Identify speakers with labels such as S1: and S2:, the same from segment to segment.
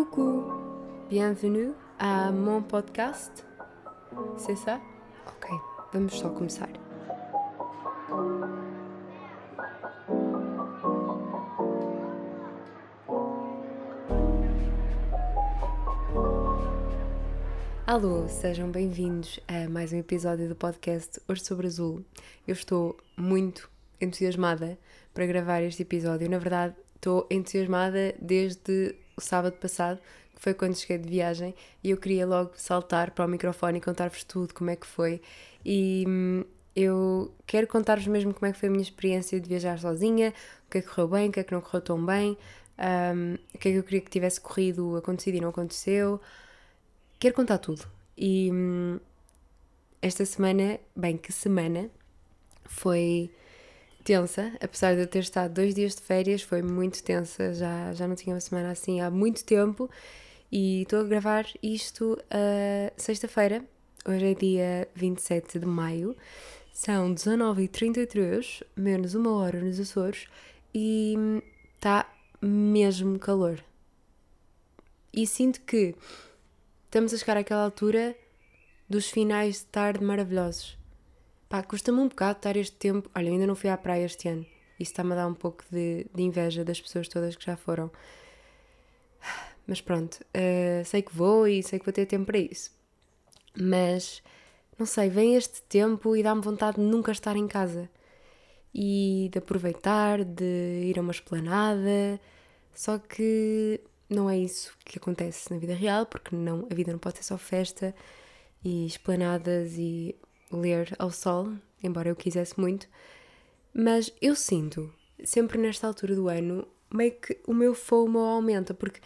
S1: Coucou, bienvenue à mon podcast. C'est ça? Ok, vamos só começar. Alô, sejam bem-vindos a mais um episódio do podcast Hoje sobre Azul. Eu estou muito entusiasmada para gravar este episódio. Na verdade, estou entusiasmada desde o sábado passado, que foi quando cheguei de viagem, e eu queria logo saltar para o microfone e contar-vos tudo, como é que foi. E hum, eu quero contar-vos mesmo como é que foi a minha experiência de viajar sozinha, o que é que correu bem, o que é que não correu tão bem, um, o que é que eu queria que tivesse corrido, acontecido e não aconteceu. Quero contar tudo. E hum, esta semana, bem, que semana, foi tensa, apesar de eu ter estado dois dias de férias, foi muito tensa, já, já não tinha uma semana assim há muito tempo e estou a gravar isto uh, sexta-feira, hoje é dia 27 de maio, são 19h33, menos uma hora nos Açores e está mesmo calor. E sinto que estamos a chegar àquela altura dos finais de tarde maravilhosos. Pá, custa-me um bocado estar este tempo. Olha, ainda não fui à praia este ano. Isso está-me a dar um pouco de, de, inveja das pessoas todas que já foram. Mas pronto, uh, sei que vou e sei que vou ter tempo para isso. Mas, não sei, vem este tempo e dá-me vontade de nunca estar em casa. E de aproveitar, de ir a uma esplanada. Só que não é isso que acontece na vida real, porque não, a vida não pode ser só festa e esplanadas e ler ao sol, embora eu quisesse muito, mas eu sinto, sempre nesta altura do ano, meio que o meu FOMO aumenta, porque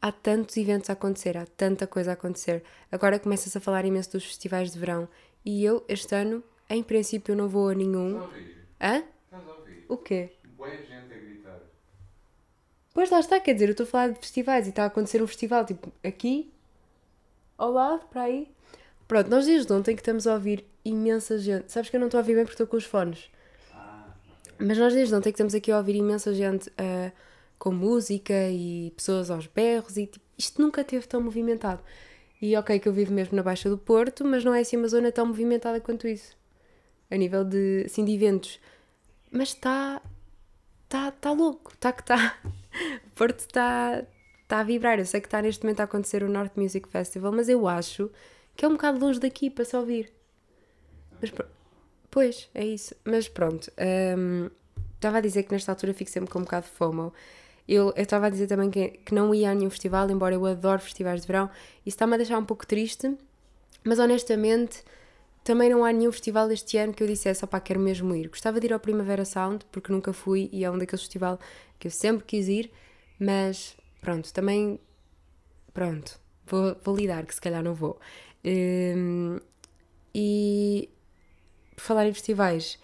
S1: há tantos eventos a acontecer, há tanta coisa a acontecer. Agora começa-se a falar imenso dos festivais de verão e eu, este ano, em princípio, não vou a nenhum.
S2: Estás a ouvir?
S1: Hã?
S2: Estás a ouvir?
S1: O quê?
S2: Boa gente a gritar.
S1: Pois lá está, quer dizer, eu estou a falar de festivais e está a acontecer um festival tipo aqui, ao lado, para aí. Pronto, nós desde ontem que estamos a ouvir imensa gente. Sabes que eu não estou a ouvir bem porque estou com os fones.
S2: Ah,
S1: Mas nós desde ontem que estamos aqui a ouvir imensa gente uh, com música e pessoas aos berros e tipo, isto nunca teve tão movimentado. E ok que eu vivo mesmo na Baixa do Porto, mas não é assim uma zona tão movimentada quanto isso. A nível de, assim, de eventos. Mas está... Está tá louco. Está que está... O Porto está... Está a vibrar. Eu sei que está neste momento a acontecer o North Music Festival, mas eu acho que é um bocado longe daqui para se ouvir. Mas, pois, é isso. Mas pronto, hum, estava a dizer que nesta altura fico sempre com um bocado de FOMO. Eu estava a dizer também que, que não ia a nenhum festival, embora eu adoro festivais de verão. Isso está-me a deixar um pouco triste, mas honestamente também não há nenhum festival este ano que eu dissesse, opá, quero mesmo ir. Gostava de ir ao Primavera Sound, porque nunca fui e é um daqueles festivais que eu sempre quis ir, mas pronto, também, pronto, vou, vou lidar que se calhar não vou. Hum, e por falar em festivais,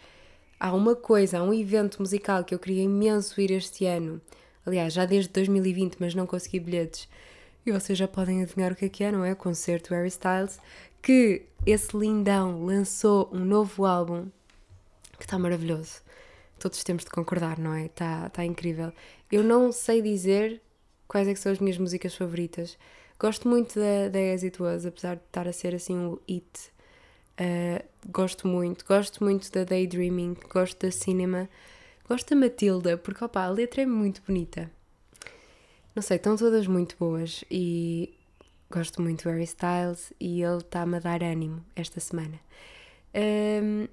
S1: há uma coisa, há um evento musical que eu queria imenso ir este ano. Aliás, já desde 2020, mas não consegui bilhetes. E vocês já podem adivinhar o que é que é, não é? O concerto Harry Styles, que esse lindão lançou um novo álbum que está maravilhoso. Todos temos de concordar, não é? Está está incrível. Eu não sei dizer quais é são as minhas músicas favoritas. Gosto muito da, da As It Was, apesar de estar a ser assim um hit. Uh, gosto muito. Gosto muito da Daydreaming, gosto da Cinema. Gosto da Matilda, porque opa, a letra é muito bonita. Não sei, estão todas muito boas e gosto muito do Harry Styles e ele está-me a dar ânimo esta semana. Um,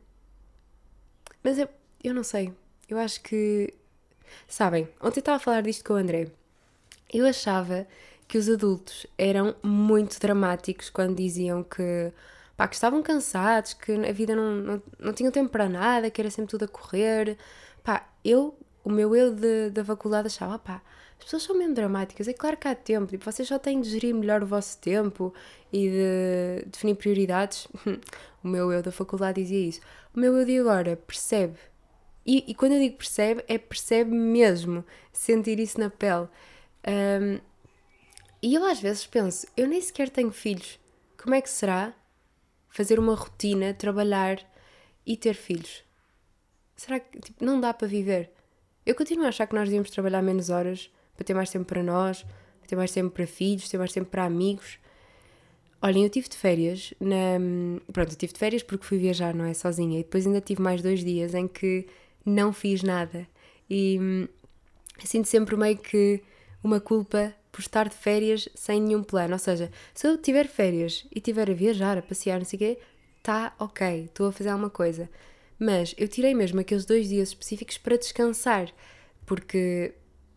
S1: mas eu, eu não sei, eu acho que. Sabem, ontem estava a falar disto com o André. Eu achava que os adultos eram muito dramáticos quando diziam que, pá, que estavam cansados, que a vida não, não, não tinham tempo para nada, que era sempre tudo a correr. Pá, eu, o meu eu de, da faculdade achava, pá, as pessoas são mesmo dramáticas. É claro que há tempo, tipo, vocês só têm de gerir melhor o vosso tempo e de definir prioridades. o meu eu da faculdade dizia isso. O meu eu de agora percebe. E, e quando eu digo percebe, é percebe mesmo. Sentir isso na pele. Um, e eu às vezes penso, eu nem sequer tenho filhos. Como é que será fazer uma rotina, trabalhar e ter filhos? Será que tipo, não dá para viver? Eu continuo a achar que nós devíamos trabalhar menos horas para ter mais tempo para nós, ter mais tempo para filhos, ter mais tempo para amigos. Olhem, eu tive de férias, na... pronto, eu tive de férias porque fui viajar, não é? Sozinha, e depois ainda tive mais dois dias em que não fiz nada. E hum, sinto sempre meio que uma culpa por estar de férias sem nenhum plano. Ou seja, se eu tiver férias e tiver a viajar, a passear, não sei o quê, tá ok, estou a fazer alguma coisa. Mas eu tirei mesmo aqueles dois dias específicos para descansar, porque,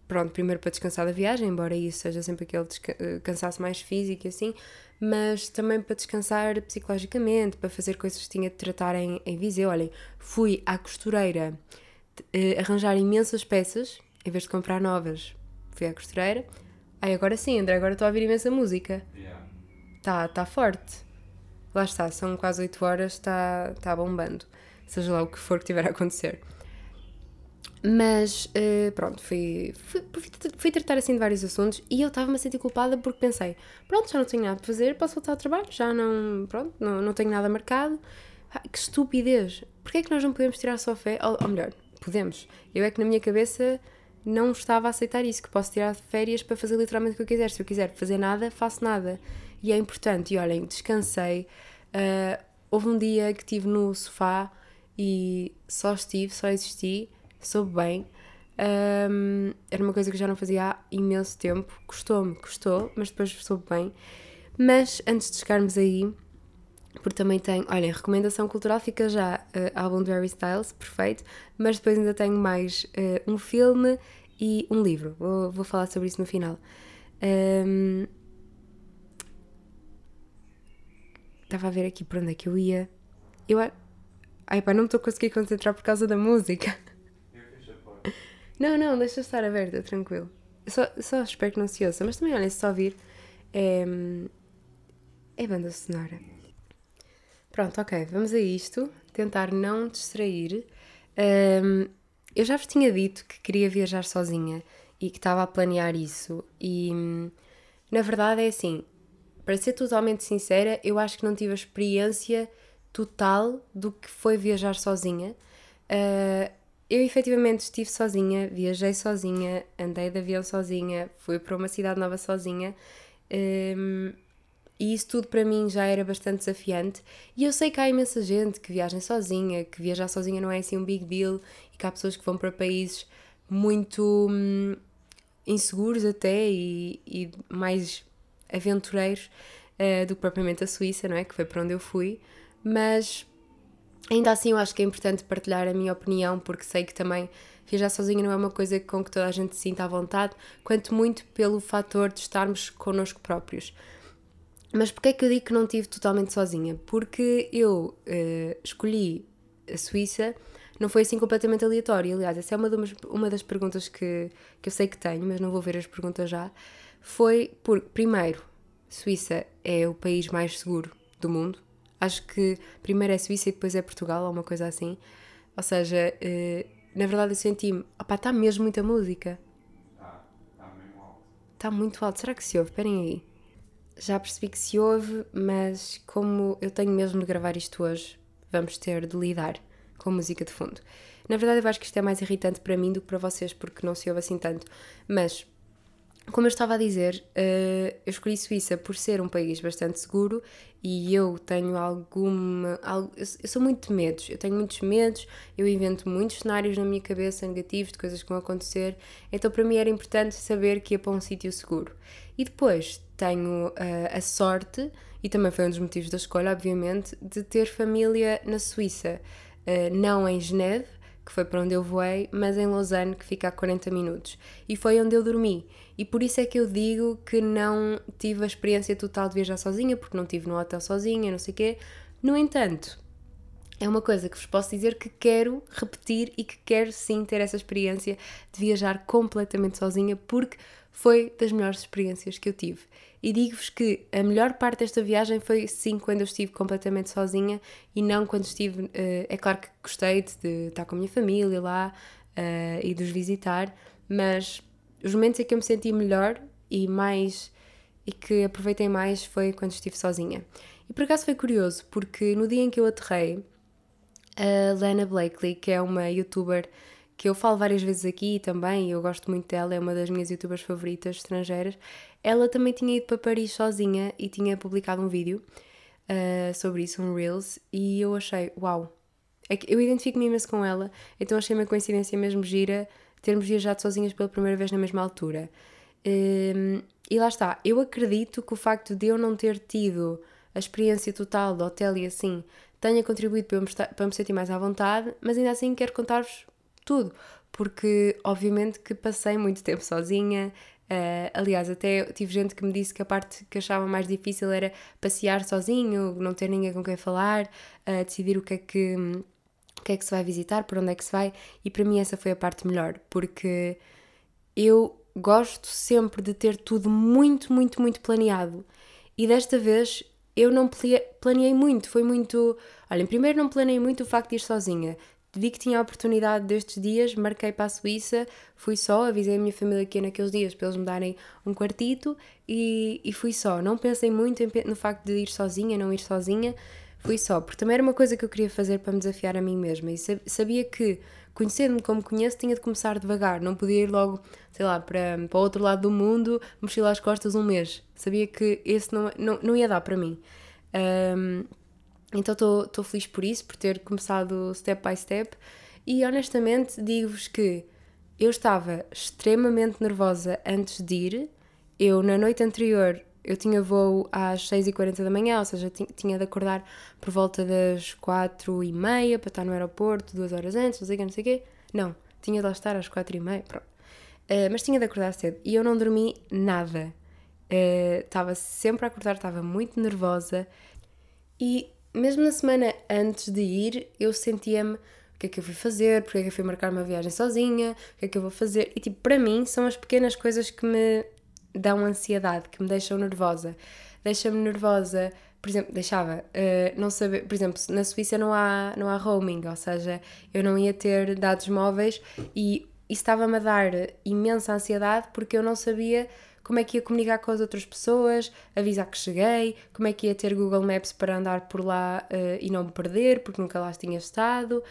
S1: pronto, primeiro para descansar da viagem, embora isso seja sempre aquele eh, cansaço mais físico e assim, mas também para descansar psicologicamente, para fazer coisas que tinha de tratar em, em Viseu. Olhem, fui à costureira uh, arranjar imensas peças, em vez de comprar novas, fui à costureira. Ai, agora sim, André, agora estou a ouvir imensa música.
S2: Yeah.
S1: Tá, tá forte. Lá está, são quase 8 horas, está tá bombando. Seja lá o que for que tiver a acontecer. Mas uh, pronto, fui, fui, fui, tratar assim de vários assuntos e eu estava-me a sentir culpada porque pensei: pronto, já não tenho nada para fazer, posso voltar ao trabalho, já não, pronto, não, não tenho nada marcado. Ah, que estupidez! Porquê é que nós não podemos tirar só fé? Ou, ou melhor, podemos. Eu é que na minha cabeça não estava a aceitar isso, que posso tirar férias para fazer literalmente o que eu quiser. Se eu quiser fazer nada, faço nada. E é importante. E olhem, descansei. Uh, houve um dia que estive no sofá e só estive, só existi, soube bem. Um, era uma coisa que eu já não fazia há imenso tempo. Custou-me, custou, mas depois soube bem. Mas antes de chegarmos aí, porque também tenho, olhem, recomendação cultural fica já uh, álbum do Harry Styles, perfeito, mas depois ainda tenho mais uh, um filme e um livro. Vou, vou falar sobre isso no final. Um, estava a ver aqui por onde é que eu ia. Eu. Ai pá, não estou a conseguir concentrar por causa da música.
S2: Eu.
S1: Não, não, deixa estar aberta, tranquilo. Só, só espero que não se ouça, mas também, olha, se só ouvir, é. É banda sonora. Pronto, ok, vamos a isto. Tentar não distrair. Um, eu já vos tinha dito que queria viajar sozinha e que estava a planear isso, e na verdade é assim, para ser totalmente sincera, eu acho que não tive a experiência total do que foi viajar sozinha. Uh, eu efetivamente estive sozinha, viajei sozinha, andei de avião sozinha, fui para uma cidade nova sozinha. Um, e isso tudo para mim já era bastante desafiante. E eu sei que há imensa gente que viaja sozinha, que viajar sozinha não é assim um big deal, e que há pessoas que vão para países muito hum, inseguros até e, e mais aventureiros uh, do que propriamente a Suíça, não é? Que foi para onde eu fui mas ainda assim eu acho que é importante partilhar a minha opinião, porque sei que também viajar sozinha não é uma coisa com que toda a gente se sinta à vontade, quanto muito pelo fator de estarmos connosco próprios. Mas porquê é que eu digo que não estive totalmente sozinha? Porque eu uh, escolhi a Suíça, não foi assim completamente aleatório. Aliás, essa é uma, das, uma das perguntas que, que eu sei que tenho, mas não vou ver as perguntas já. Foi porque, primeiro, Suíça é o país mais seguro do mundo. Acho que primeiro é Suíça e depois é Portugal, ou uma coisa assim. Ou seja, uh, na verdade eu senti-me, opá, está mesmo muita música.
S2: Está, está mesmo alto.
S1: Está muito alto. Será que se ouve? Esperem aí. Já percebi que se ouve, mas como eu tenho mesmo de gravar isto hoje, vamos ter de lidar com música de fundo. Na verdade, eu acho que isto é mais irritante para mim do que para vocês, porque não se ouve assim tanto. Mas como eu estava a dizer, uh, eu escolhi Suíça por ser um país bastante seguro e eu tenho alguma. Eu sou muito de medos, eu tenho muitos medos, eu invento muitos cenários na minha cabeça negativos de coisas que vão acontecer, então para mim era importante saber que ia para um sítio seguro. E depois tenho uh, a sorte, e também foi um dos motivos da escolha, obviamente, de ter família na Suíça, uh, não em Geneve, que foi para onde eu voei, mas em Lausanne, que fica a 40 minutos. E foi onde eu dormi. E por isso é que eu digo que não tive a experiência total de viajar sozinha, porque não estive no hotel sozinha, não sei o quê. No entanto, é uma coisa que vos posso dizer que quero repetir e que quero sim ter essa experiência de viajar completamente sozinha, porque foi das melhores experiências que eu tive. E digo-vos que a melhor parte desta viagem foi sim quando eu estive completamente sozinha e não quando estive. Uh, é claro que gostei de, estar com a minha família lá uh, e de os visitar, mas os momentos em que eu me senti melhor e mais e que aproveitei mais foi quando estive sozinha. E por acaso foi curioso, porque no dia em que eu aterrei, a Lana Blakely, que é uma youtuber que eu falo várias vezes aqui também, eu gosto muito dela, é uma das minhas youtubers favoritas estrangeiras. Ela também tinha ido para Paris sozinha e tinha publicado um vídeo uh, sobre isso, um Reels, e eu achei, uau, é eu identifico-me imenso com ela, então achei uma coincidência mesmo gira termos viajado sozinhas pela primeira vez na mesma altura. Um, e lá está, eu acredito que o facto de eu não ter tido a experiência total do hotel e assim tenha contribuído para, me, para me sentir mais à vontade, mas ainda assim quero contar-vos tudo, porque obviamente que passei muito tempo sozinha. Uh, aliás, até tive gente que me disse que a parte que achava mais difícil era passear sozinho, não ter ninguém com quem falar, uh, decidir o que é que, o que é que se vai visitar, por onde é que se vai, e para mim essa foi a parte melhor, porque eu gosto sempre de ter tudo muito, muito, muito planeado. E desta vez eu não planeei muito, foi muito. Olha, primeiro não planeei muito o facto de ir sozinha. Vi que tinha a oportunidade destes dias, marquei para a Suíça, fui só, avisei a minha família ia naqueles dias para eles me darem um quartito e, e fui só. Não pensei muito no facto de ir sozinha, não ir sozinha, fui só, porque também era uma coisa que eu queria fazer para me desafiar a mim mesma e sabia que, conhecendo-me como conheço, tinha de começar devagar, não podia ir logo, sei lá, para, para o outro lado do mundo, mochila às costas um mês. Sabia que esse não, não, não ia dar para mim. Um, então estou feliz por isso, por ter começado step by step. E honestamente digo-vos que eu estava extremamente nervosa antes de ir. Eu, na noite anterior, eu tinha voo às 6h40 da manhã, ou seja, tinha de acordar por volta das 4h30 para estar no aeroporto, duas horas antes, não sei o que, não sei o quê. Não, tinha de lá estar às 4h30, pronto. Uh, mas tinha de acordar cedo e eu não dormi nada. Uh, estava sempre a acordar, estava muito nervosa e mesmo na semana antes de ir, eu sentia-me o que é que eu fui fazer, porque é que eu fui marcar uma viagem sozinha, o que é que eu vou fazer. E tipo, para mim são as pequenas coisas que me dão ansiedade, que me deixam nervosa. Deixa-me nervosa, por exemplo, deixava uh, não saber, por exemplo, na Suíça não há, não há roaming, ou seja, eu não ia ter dados móveis e isso estava-me a dar imensa ansiedade porque eu não sabia como é que ia comunicar com as outras pessoas, avisar que cheguei, como é que ia ter Google Maps para andar por lá uh, e não me perder, porque nunca lá tinha estado.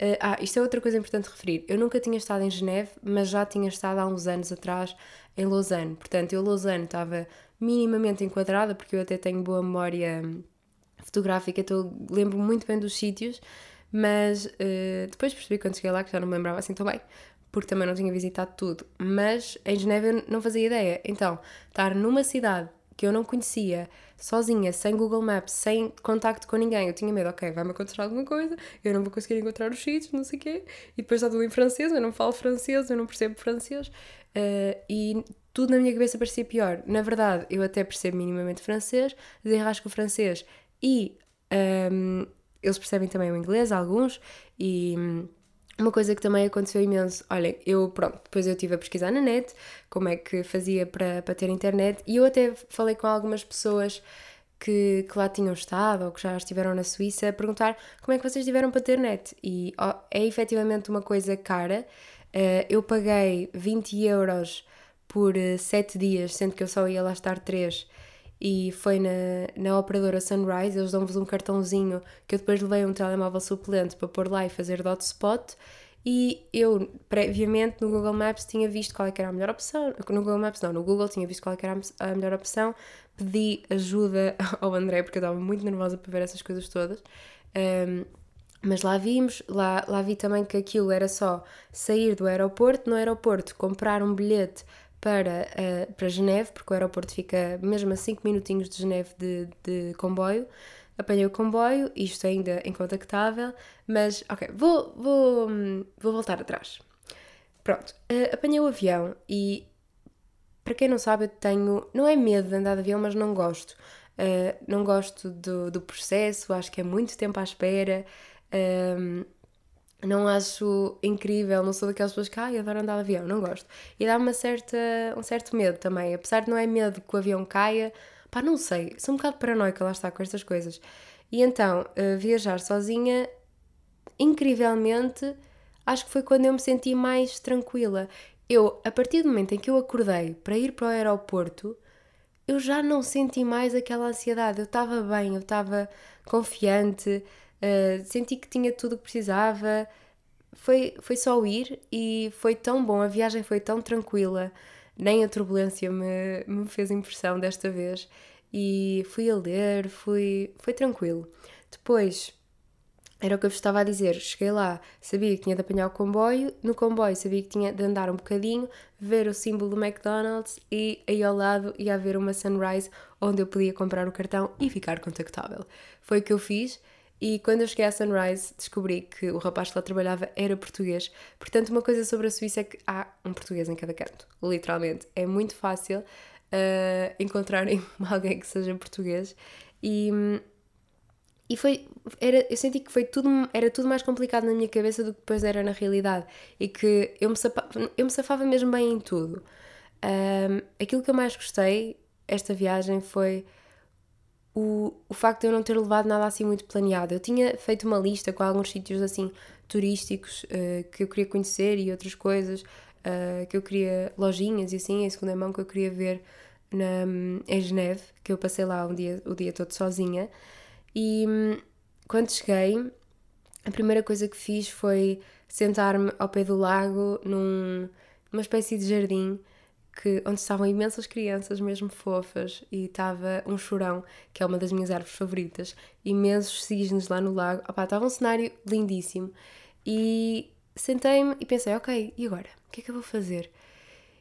S1: Uh, ah, isto é outra coisa importante referir. Eu nunca tinha estado em Geneve, mas já tinha estado há uns anos atrás em Lausanne. Portanto, eu Lausanne estava minimamente enquadrada, porque eu até tenho boa memória fotográfica, então lembro muito bem dos sítios, mas uh, depois percebi quando cheguei lá que já não me lembrava assim tão bem porque também não tinha visitado tudo, mas em Geneve eu não fazia ideia. Então, estar numa cidade que eu não conhecia, sozinha, sem Google Maps, sem contacto com ninguém, eu tinha medo, ok, vai-me acontecer alguma coisa, eu não vou conseguir encontrar os sítios, não sei o quê, e depois está tudo em francês, eu não falo francês, eu não percebo francês, uh, e tudo na minha cabeça parecia pior. Na verdade, eu até percebo minimamente francês, desenrasco francês e um, ehm, eles percebem também o inglês, alguns, e uma coisa que também aconteceu imenso, olhem, eu, pronto, depois eu estive a pesquisar na net como é que fazia para, para ter internet e eu até falei com algumas pessoas que, que lá tinham estado ou que já estiveram na Suíça a perguntar como é que vocês tiveram para ter net e oh, é efetivamente uma coisa cara. Uh, eu paguei 20 euros por 7 eh, dias, sendo que eu só ia lá estar 3 e foi na, na operadora Sunrise, eles dão-vos um cartãozinho que eu depois levei um telemóvel suplente para pôr lá e fazer dot spot e eu previamente no Google Maps tinha visto qual é era a melhor opção, no Google Maps não, no Google tinha visto qual é era a melhor opção, pedi ajuda ao André porque eu estava muito nervosa para ver essas coisas todas. Um, mas lá vimos, lá, lá vi também que aquilo era só sair do aeroporto, no aeroporto comprar um bilhete para, uh, para Geneve, porque o aeroporto fica mesmo a 5 minutinhos de Geneve de, de comboio. Apanhei o comboio, isto ainda incontactável, mas ok, vou, vou, vou voltar atrás. Pronto, uh, apanhei o avião e, para quem não sabe, eu tenho, não é medo de andar de avião, mas não gosto. Uh, não gosto do, do processo, acho que é muito tempo à espera. Um, não acho incrível, não sou daquelas pessoas que ai, adoro andar de avião, não gosto. E dá-me certa, um certo medo também, apesar de não é medo que o avião caia, pá, não sei, sou um bocado paranoica, lá está, com estas coisas. E então, uh, viajar sozinha, incrivelmente, acho que foi quando eu me senti mais tranquila. Eu, a partir do momento em que eu acordei para ir para o aeroporto, eu já não senti mais aquela ansiedade, eu estava bem, eu estava confiante, uh, senti que tinha tudo o que precisava, foi, foi só ir e foi tão bom, a viagem foi tão tranquila, nem a turbulência me, me fez impressão desta vez. E fui a ler, fui, foi tranquilo. Depois, era o que eu vos estava a dizer, cheguei lá, sabia que tinha de apanhar o comboio, no comboio sabia que tinha de andar um bocadinho, ver o símbolo do McDonald's e aí ao lado ia haver uma Sunrise onde eu podia comprar o cartão e ficar contactável. Foi o que eu fiz e quando eu cheguei à Sunrise, descobri que o rapaz que lá trabalhava era português. Portanto, uma coisa sobre a Suíça é que há um português em cada canto, literalmente. É muito fácil uh, encontrarem alguém que seja português. E, e foi, era, eu senti que foi tudo, era tudo mais complicado na minha cabeça do que depois era na realidade. E que eu me, safava, eu me safava mesmo bem em tudo. Aquilo que eu mais gostei esta viagem foi o, o facto de eu não ter levado nada assim muito planeado. Eu tinha feito uma lista com alguns sítios assim turísticos uh, que eu queria conhecer e outras coisas uh, que eu queria, lojinhas e assim, em segunda mão que eu queria ver na, em Geneve, que eu passei lá um dia, o dia todo sozinha. E quando cheguei, a primeira coisa que fiz foi sentar-me ao pé do lago num, numa espécie de jardim que, onde estavam imensas crianças, mesmo fofas, e estava um chorão, que é uma das minhas árvores favoritas, imensos cisnes lá no lago. Estava um cenário lindíssimo. E sentei-me e pensei, ok, e agora? O que é que eu vou fazer?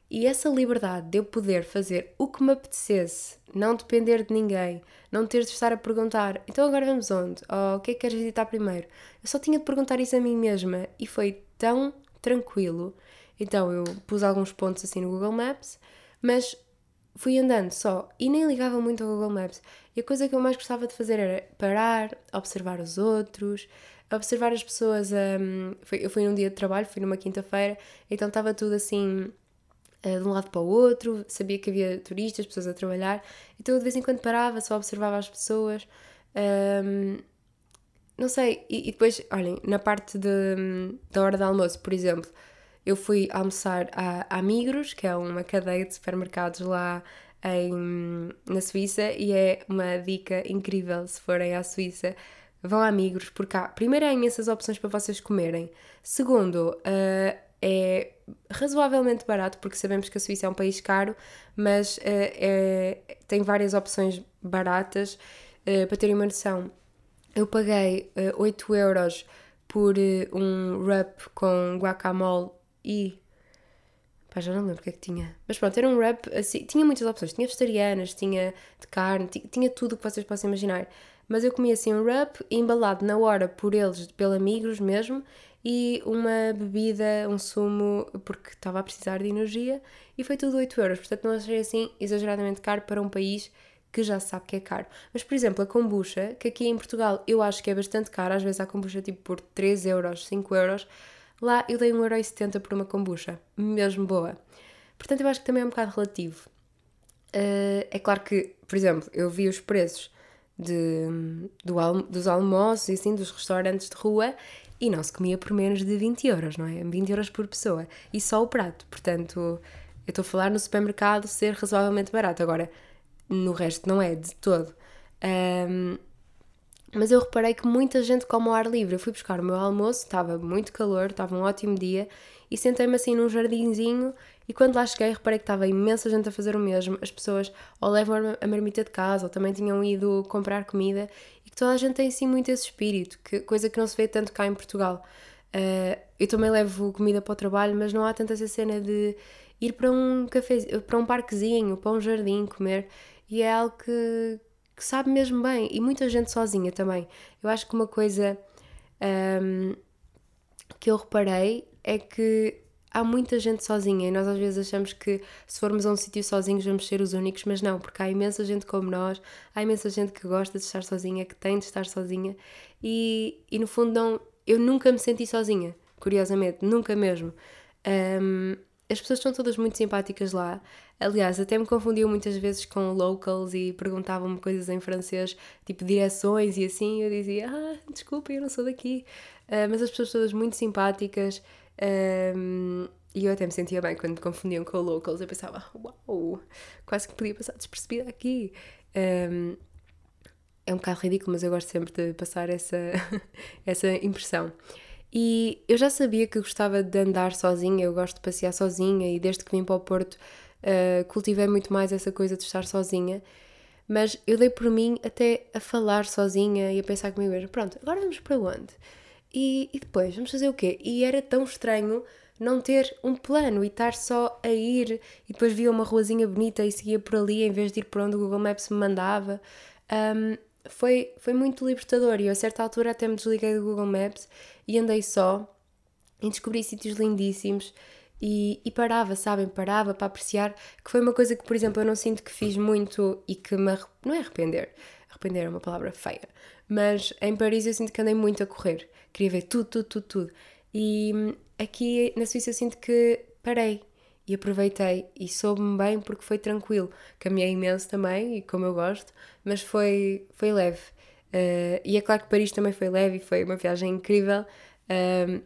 S1: E essa liberdade de eu poder fazer o que me apetecesse, não depender de ninguém, não ter de estar a perguntar, então agora vamos onde? Ou o que é que queres visitar primeiro? Eu só tinha de perguntar isso a mim mesma e foi tão tranquilo. Então eu pus alguns pontos assim no Google Maps, mas fui andando só e nem ligava muito ao Google Maps. E a coisa que eu mais gostava de fazer era parar, observar os outros, observar as pessoas. Um, foi, eu fui num dia de trabalho, fui numa quinta-feira, então estava tudo assim uh, de um lado para o outro, sabia que havia turistas, pessoas a trabalhar, então eu de vez em quando parava, só observava as pessoas. Um, não sei, e, e, depois, olhem, na parte de, da hora de almoço, por exemplo, eu fui almoçar a, a Migros, que é uma cadeia de supermercados lá em, na Suíça, e é uma dica incrível se forem à Suíça. Vão a Migros, porque há, primeiro, há imensas opções para vocês comerem. Segundo, uh, é razoavelmente barato, porque sabemos que a Suíça é um país caro, mas uh, é, tem várias opções baratas. Uh, para terem uma noção, eu paguei uh, 8 euros por um wrap com guacamole e. Pá, já não lembro o que é que tinha. Mas pronto, era um wrap assim. Tinha muitas opções. Tinha vegetarianas, tinha de carne, tinha, tudo o que vocês possam imaginar. Mas eu comia assim um wrap embalado na hora por eles, pela Migros mesmo, e uma bebida, um sumo, porque estava a precisar de energia, e foi tudo 8 euros. Portanto, não achei assim exageradamente caro para um país que já sabe que é caro. Mas, por exemplo, a kombucha, que aqui em Portugal eu acho que é bastante caro, às vezes a kombucha tipo por 3 euros, 5 euros, Lá eu dei 1,70€ por uma kombucha, mesmo boa. Portanto, eu acho que também é um bocado relativo. Uh, é claro que, por exemplo, eu vi os preços de, do dos almoços e assim, dos restaurantes de rua e não se comia por menos de 20 euros, não é? 20 euros por pessoa. E só o prato. Portanto, eu estou a falar no supermercado ser razoavelmente barato. Agora, no resto não é de todo. Um, mas eu reparei que muita gente come ao ar livre. Eu fui buscar o meu almoço, estava muito calor, estava um ótimo dia e sentei-me assim num jardinzinho e quando lá cheguei reparei que estava imensa gente a fazer o mesmo. As pessoas ou levam a marmita de casa ou também tinham ido comprar comida e que toda a gente tem assim muito esse espírito, que, coisa que não se vê tanto cá em Portugal. Uh, eu também levo comida para o trabalho, mas não há tanta essa cena de ir para um café, para um parquezinho, para um jardim comer e é algo que que sabe mesmo bem e muita gente sozinha também. Eu acho que uma coisa um, que eu reparei é que há muita gente sozinha e nós às vezes achamos que se formos a um sítio sozinhos vamos ser os únicos, mas não, porque há imensa gente como nós, há imensa gente que gosta de estar sozinha, que tem de estar sozinha e, e no fundo não, eu nunca me senti sozinha, curiosamente, nunca mesmo. Um, as pessoas são todas muito simpáticas lá. Aliás, até me confundiam muitas vezes com locals e perguntavam-me coisas em francês, tipo direções e assim. Eu dizia, ah, desculpa, eu não sou daqui. Uh, mas as pessoas todas muito simpáticas. Um, e eu até me sentia bem quando me confundiam com locals. Eu pensava, uau, quase que podia passar despercebida aqui. Um, é um bocado ridículo, mas eu gosto sempre de passar essa, essa impressão. E eu já sabia que gostava de andar sozinha, eu gosto de passear sozinha e desde que vim para o Porto uh, cultivei muito mais essa coisa de estar sozinha. Mas eu dei por mim até a falar sozinha e a pensar comigo mesmo: pronto, agora vamos para onde? E, e depois, vamos fazer o quê? E era tão estranho não ter um plano e estar só a ir e depois via uma ruazinha bonita e seguia por ali em vez de ir por onde o Google Maps me mandava. Um, foi, foi muito libertador e a certa altura até me desliguei do Google Maps e andei só e descobri sítios lindíssimos e, e, parava, sabem? Parava para apreciar, que foi uma coisa que, por exemplo, eu não sinto que fiz muito e que me. não é arrepender, arrepender é uma palavra feia, mas em Paris eu sinto que andei muito a correr, queria ver tudo, tudo, tudo, tudo. E aqui na Suíça eu sinto que parei e aproveitei e soube-me bem porque foi tranquilo. Caminhei imenso também e como eu gosto, mas foi, foi leve. Uh, e é claro que Paris também foi leve e foi uma viagem incrível, uh,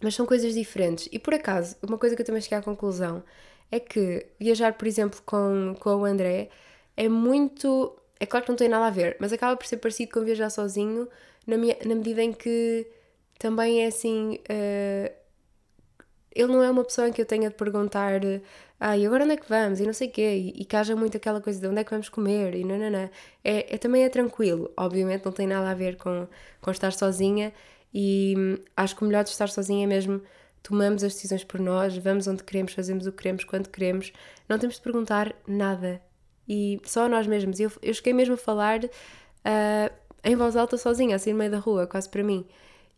S1: mas são coisas diferentes. E por acaso, uma coisa que eu também cheguei à conclusão é que viajar, por exemplo, com, com o André é muito. É claro que não tem nada a ver, mas acaba por ser parecido com viajar sozinho, na, minha, na medida em que também é assim. Uh, ele não é uma pessoa em que eu tenha de perguntar ah, e agora onde é que vamos? E não sei o quê, e, e que haja muito aquela coisa de onde é que vamos comer, e não. É, é, também é tranquilo, obviamente não tem nada a ver com, com estar sozinha, e hum, acho que o melhor de estar sozinha é mesmo tomamos as decisões por nós, vamos onde queremos, fazemos o que queremos, quando queremos, não temos de perguntar nada, e só a nós mesmos. Eu, eu cheguei mesmo a falar uh, em voz alta sozinha, assim no meio da rua, quase para mim,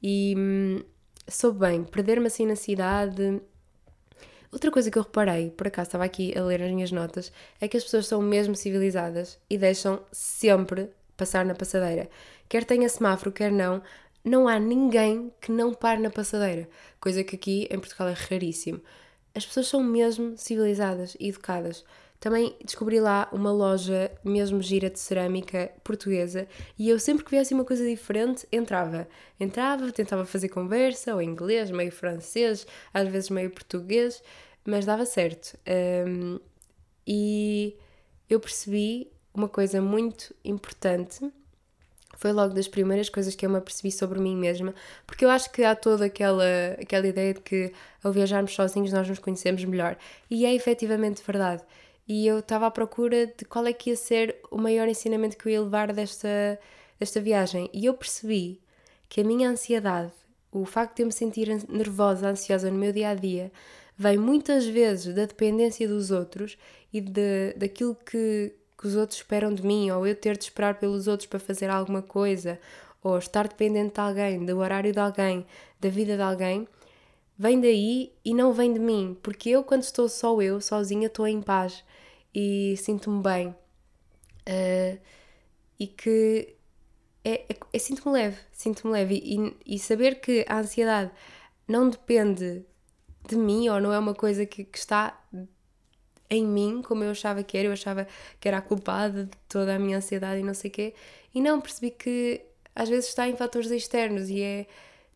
S1: e... Soube bem perder-me assim na cidade. Outra coisa que eu reparei, por acaso estava aqui a ler as minhas notas, é que as pessoas são mesmo civilizadas e deixam sempre passar na passadeira. Quer tenha semáforo, quer não, não há ninguém que não pare na passadeira, coisa que aqui em Portugal é raríssimo. As pessoas são mesmo civilizadas e educadas. Também descobri lá uma loja mesmo gira de cerâmica portuguesa e eu sempre que via assim uma coisa diferente entrava. Entrava, tentava fazer conversa, ou inglês, meio francês, às vezes meio português, mas dava certo. Um, e eu percebi uma coisa muito importante foi logo das primeiras coisas que eu me apercebi sobre mim mesma, porque eu acho que há toda aquela, aquela ideia de que ao viajarmos sozinhos nós nos conhecemos melhor. E é efetivamente verdade e eu estava à procura de qual é que ia ser o maior ensinamento que eu ia levar desta, desta viagem. E eu percebi que a minha ansiedade, o facto de eu me sentir nervosa, ansiosa no meu dia a dia, vem muitas vezes da dependência dos outros e de, daquilo que, que os outros esperam de mim, ou eu ter de esperar pelos outros para fazer alguma coisa, ou estar dependente de alguém, do horário de alguém, da vida de alguém vem daí e não vem de mim, porque eu, quando estou só eu, sozinha, estou em paz e sinto-me bem. Uh, e que é, é, é sinto-me leve, sinto-me leve. E, e, saber que a ansiedade não depende de mim ou não é uma coisa que, que está em mim como eu achava que era, eu achava que era a culpada de toda a minha ansiedade e não sei o quê, e não percebi que às vezes está em fatores externos e é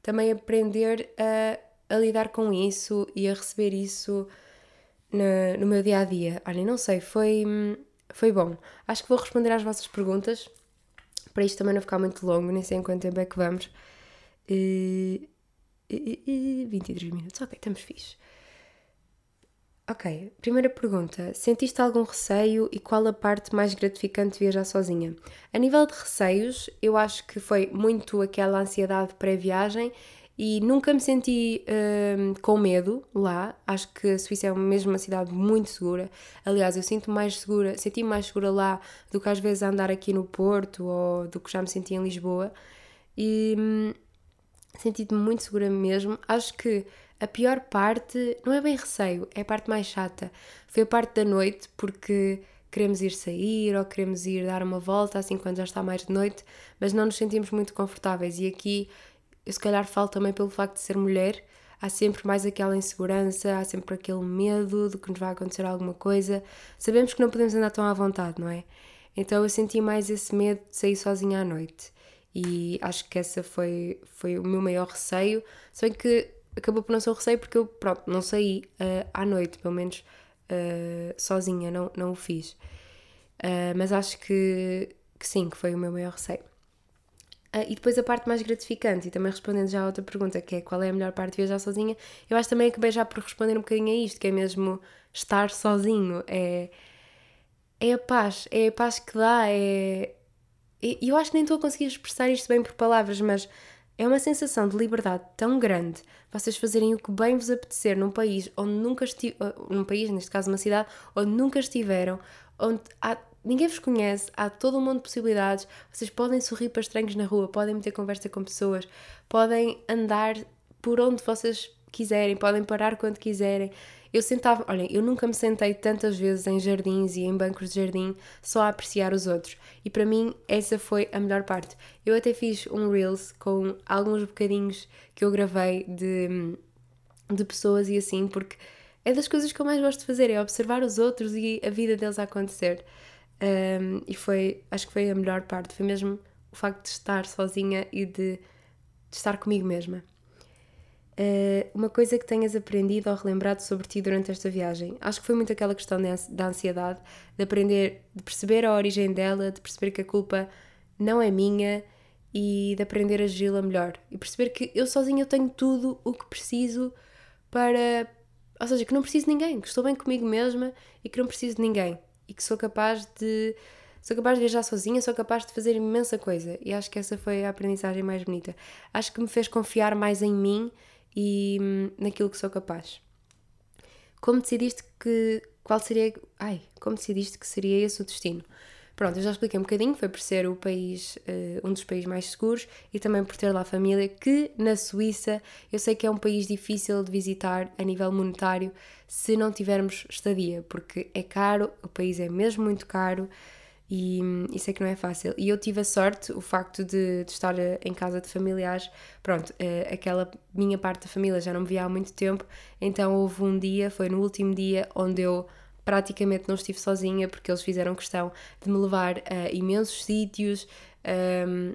S1: também aprender a a lidar com isso e a receber isso no, no meu dia a dia. Olha, não sei, foi, foi bom. Acho que vou responder às vossas perguntas para isto também não ficar muito longo, nem sei em quanto tempo é que vamos. Uh, uh, uh, 23 minutos, ok, estamos fixe. Ok, primeira pergunta. Sentiste algum receio e qual a parte mais gratificante de viajar sozinha? A nível de receios, eu acho que foi muito aquela ansiedade pré-viagem e nunca me senti uh, com medo lá. Acho que a Suíça é mesmo uma cidade muito segura. Aliás, eu sinto mais segura, senti mais segura lá do que às vezes andar aqui no Porto ou do que já me senti em Lisboa. E hum, senti-me muito segura mesmo. Acho que a pior parte não é bem receio, é a parte mais chata. Foi a parte da noite, porque queremos ir sair ou queremos ir dar uma volta assim quando já está mais de noite, mas não nos sentimos muito confortáveis. E aqui eu se calhar falo também pelo facto de ser mulher, há sempre mais aquela insegurança, há sempre aquele medo de que nos vai acontecer alguma coisa. Sabemos que não podemos andar tão à vontade, não é? Então eu senti mais esse medo de sair sozinha à noite. E acho que essa foi, foi o meu maior receio. Se bem que acabou por não ser um receio porque eu, pronto, não saí uh, à noite, pelo menos uh, sozinha, não, não o fiz. Uh, mas acho que, que sim, que foi o meu maior receio. Ah, e depois a parte mais gratificante, e também respondendo já a outra pergunta, que é qual é a melhor parte de viajar sozinha, eu acho também que acabei já por responder um bocadinho a isto, que é mesmo estar sozinho, é, é a paz, é a paz que dá, é... E eu acho que nem estou a conseguir expressar isto bem por palavras, mas é uma sensação de liberdade tão grande vocês fazerem o que bem vos apetecer num país onde nunca estiveram, num país, neste caso uma cidade, onde nunca estiveram, onde há ninguém vos conhece, há todo um monte de possibilidades. Vocês podem sorrir para estranhos na rua, podem meter conversa com pessoas, podem andar por onde vocês quiserem, podem parar quando quiserem. Eu sentava, olhem, eu nunca me sentei tantas vezes em jardins e em bancos de jardim só a apreciar os outros. E para mim essa foi a melhor parte. Eu até fiz um Reels com alguns bocadinhos que eu gravei de, de pessoas e assim, porque é das coisas que eu mais gosto de fazer, é observar os outros e a vida deles a acontecer. Um, e foi, acho que foi a melhor parte, foi mesmo o facto de estar sozinha e de, de estar comigo mesma. Uh, uma coisa que tenhas aprendido ou relembrado sobre ti durante esta viagem? Acho que foi muito aquela questão da ansiedade, de aprender, de perceber a origem dela, de perceber que a culpa não é minha e de aprender a geri-la melhor. E perceber que eu sozinha eu tenho tudo o que preciso para. Ou seja, que não preciso de ninguém, que estou bem comigo mesma e que não preciso de ninguém e que sou capaz de sou capaz de viajar sozinha, sou capaz de fazer imensa coisa e acho que essa foi a aprendizagem mais bonita. Acho que me fez confiar mais em mim e hum, naquilo que sou capaz. Como decidiste que qual seria, ai, como decidiste que seria esse o destino? Pronto, eu já expliquei um bocadinho, foi por ser o país, uh, um dos países mais seguros e também por ter lá família, que na Suíça eu sei que é um país difícil de visitar a nível monetário se não tivermos estadia, porque é caro, o país é mesmo muito caro e isso é que não é fácil. E eu tive a sorte, o facto de, de estar eh, em casa de familiares, pronto, uh, aquela minha parte da família já não me via há muito tempo, então houve um dia, foi no último dia, onde eu praticamente não estive sozinha porque eles fizeram questão de me levar a imensos sítios, um,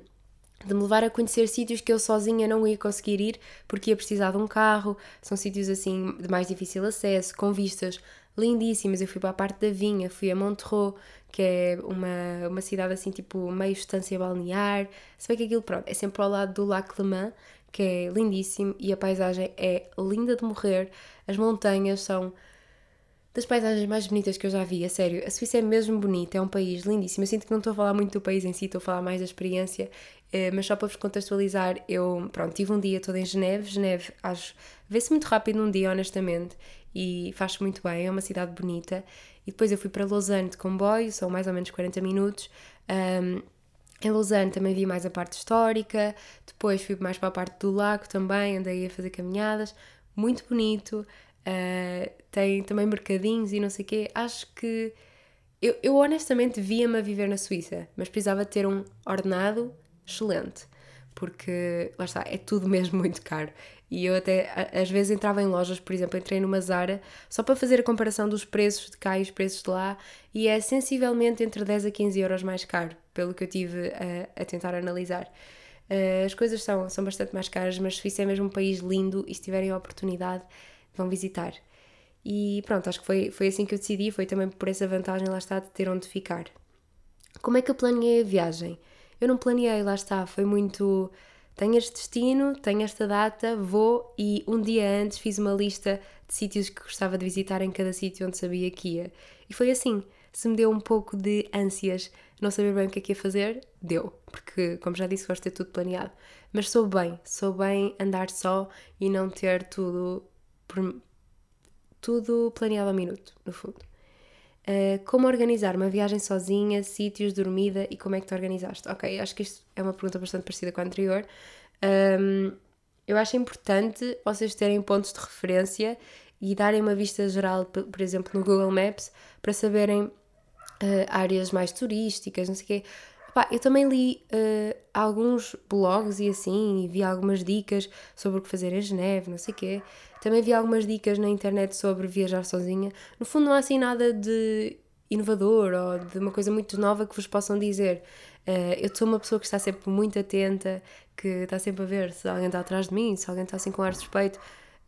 S1: de me levar a conhecer sítios que eu sozinha não ia conseguir ir porque ia precisar de um carro. São sítios assim de mais difícil acesso, com vistas lindíssimas. Eu fui para a parte da vinha, fui a Monterreau, que é uma, uma cidade assim tipo meio estância balnear. Se bem que aquilo, pronto, é sempre ao lado do Lac Le Mans, que é lindíssimo e a paisagem é linda de morrer. As montanhas são das paisagens mais bonitas que eu já vi, a sério. A Suíça é mesmo bonita, é um país lindíssimo. Eu sinto que não estou a falar muito do país em si, estou a falar mais da experiência, eh, mas só para vos contextualizar, eu, pronto, tive um dia todo em Geneve. Geneve, acho, vê-se muito rápido num dia, honestamente, e faz muito bem, é uma cidade bonita. E depois eu fui para Lausanne de comboio, são mais ou menos 40 minutos. Um, em Lausanne também vi mais a parte histórica, depois fui mais para a parte do lago também, andei a fazer caminhadas, muito bonito. Uh, tem também mercadinhos e não sei o quê. Acho que eu, eu honestamente via-me a viver na Suíça, mas precisava ter um ordenado excelente, porque lá está, é tudo mesmo muito caro. E eu até às vezes entrava em lojas, por exemplo, entrei numa Zara só para fazer a comparação dos preços de cá e os preços de lá, e é sensivelmente entre 10 a 15 euros mais caro, pelo que eu tive a, a tentar analisar. Uh, as coisas são, são bastante mais caras, mas Suíça é mesmo um país lindo e se tiverem a oportunidade vão visitar. E pronto, acho que foi, foi assim que eu decidi, foi também por essa vantagem, lá está, de ter onde ficar. Como é que eu planeei a viagem? Eu não planeei, lá está, foi muito. Tenho este destino, tenho esta data, vou e um dia antes fiz uma lista de sítios que gostava de visitar em cada sítio onde sabia que ia. E foi assim. Se me deu um pouco de ânsias não saber bem o que é que ia fazer, deu. Porque, como já disse, gosto de ter tudo planeado. Mas sou bem, sou bem andar só e não ter tudo por, tudo planeado ao minuto, no fundo. Uh, como organizar uma viagem sozinha, sítios, dormida e como é que te organizaste? Ok, acho que isto é uma pergunta bastante parecida com a anterior. Um, eu acho importante vocês terem pontos de referência e darem uma vista geral, por exemplo, no Google Maps, para saberem uh, áreas mais turísticas, não sei o quê. Pá, eu também li uh, alguns blogs e assim, e vi algumas dicas sobre o que fazer em Geneve, não sei o quê. Também vi algumas dicas na internet sobre viajar sozinha. No fundo, não há assim nada de inovador ou de uma coisa muito nova que vos possam dizer. Uh, eu sou uma pessoa que está sempre muito atenta, que está sempre a ver se alguém está atrás de mim, se alguém está assim com ar suspeito,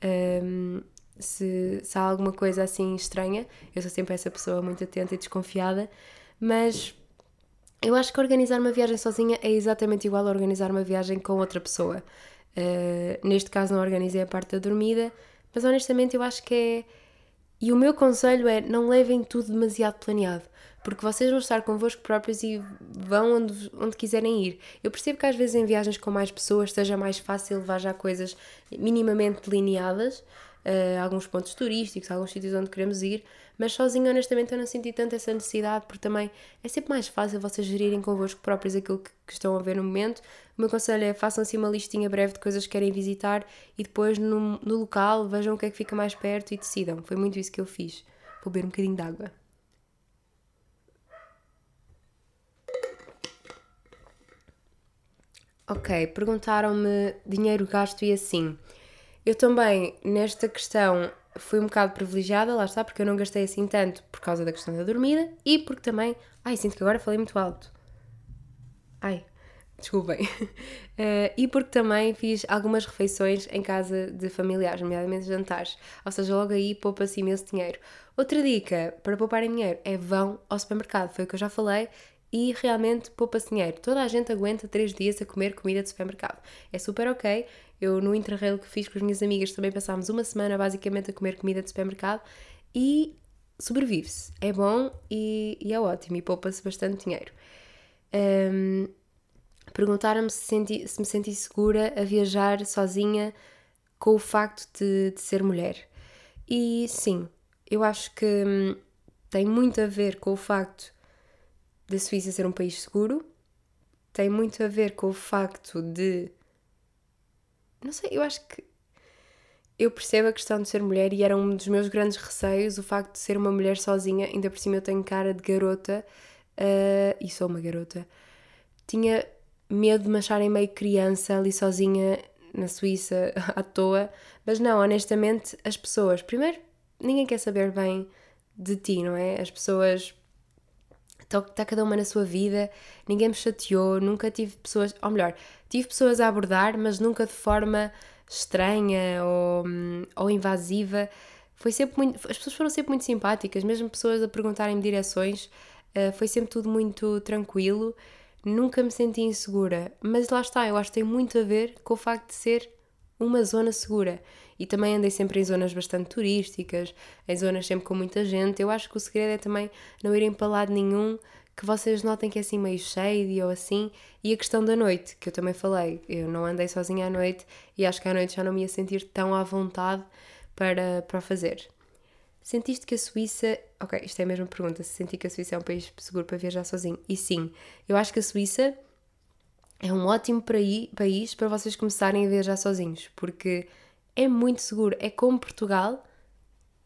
S1: um, ehm, se, se há alguma coisa assim estranha. Eu sou sempre essa pessoa muito atenta e desconfiada, mas eu acho que organizar uma viagem sozinha é exatamente igual a organizar uma viagem com outra pessoa. Uh, neste caso não organizei a parte da dormida, mas honestamente eu acho que é. E o meu conselho é não levem tudo demasiado planeado, porque vocês vão estar convosco próprios e vão onde, onde quiserem ir. Eu percebo que às vezes em viagens com mais pessoas seja mais fácil levar já coisas minimamente delineadas, uh, alguns pontos turísticos, alguns sítios onde queremos ir, mas sozinho, honestamente, eu não senti tanto essa necessidade, porque também é sempre mais fácil vocês gerirem convosco próprios aquilo que, que estão a ver no momento. O meu conselho é façam assim uma listinha breve de coisas que querem visitar e depois no, no local vejam o que é que fica mais perto e decidam. Foi muito isso que eu fiz. Vou beber um bocadinho de água. Ok, perguntaram-me dinheiro gasto e assim. Eu também, nesta questão, fui um bocado privilegiada, lá está, porque eu não gastei assim tanto por causa da questão da dormida e porque também. Ai, sinto que agora falei muito alto. Ai, desculpem. Uh, e porque também fiz algumas refeições em casa de familiares, nomeadamente jantares. Ou seja, logo aí poupa-se imenso dinheiro. Outra dica para pouparem dinheiro é vão ao supermercado. Foi o que eu já falei e realmente poupa-se dinheiro. Toda a gente aguenta 3 dias a comer comida de supermercado. É super ok. Eu, no interrail que fiz com as minhas amigas, também passámos uma semana basicamente a comer comida de supermercado e sobrevive-se. É bom e, e é ótimo e poupa-se bastante dinheiro. Um, Perguntaram-me se, senti, se me senti segura a viajar sozinha com o facto de, de ser mulher. E sim, eu acho que hum, tem muito a ver com o facto da Suíça ser um país seguro, tem muito a ver com o facto de. Não sei, eu acho que. Eu percebo a questão de ser mulher e era um dos meus grandes receios o facto de ser uma mulher sozinha, ainda por cima eu tenho cara de garota uh, e sou uma garota. Tinha medo de me acharem meio criança ali sozinha na Suíça à toa, mas não, honestamente, as pessoas, primeiro, ninguém quer saber bem de ti, não é? As pessoas está tá cada uma na sua vida, ninguém me chateou, nunca tive pessoas, ou melhor, tive pessoas a abordar, mas nunca de forma estranha ou, ou invasiva. Foi sempre muito, as pessoas foram sempre muito simpáticas, mesmo pessoas a perguntarem-me direções, uh, foi sempre tudo muito tranquilo, nunca me senti insegura. Mas lá está, eu acho que tem muito a ver com o facto de ser uma zona segura. E também andei sempre em zonas bastante turísticas, em zonas sempre com muita gente. Eu acho que o segredo é também não irem para lado nenhum que vocês notem que é assim meio shady ou assim. E a questão da noite, que eu também falei, eu não andei sozinha à noite e acho que à noite já não me ia sentir tão à vontade para, para fazer. Sentiste que a Suíça. Ok, isto é a mesma pergunta. Se senti que a Suíça é um país seguro para viajar sozinho. E sim, eu acho que a Suíça é um ótimo país para vocês começarem a viajar sozinhos, porque é muito seguro. É como Portugal,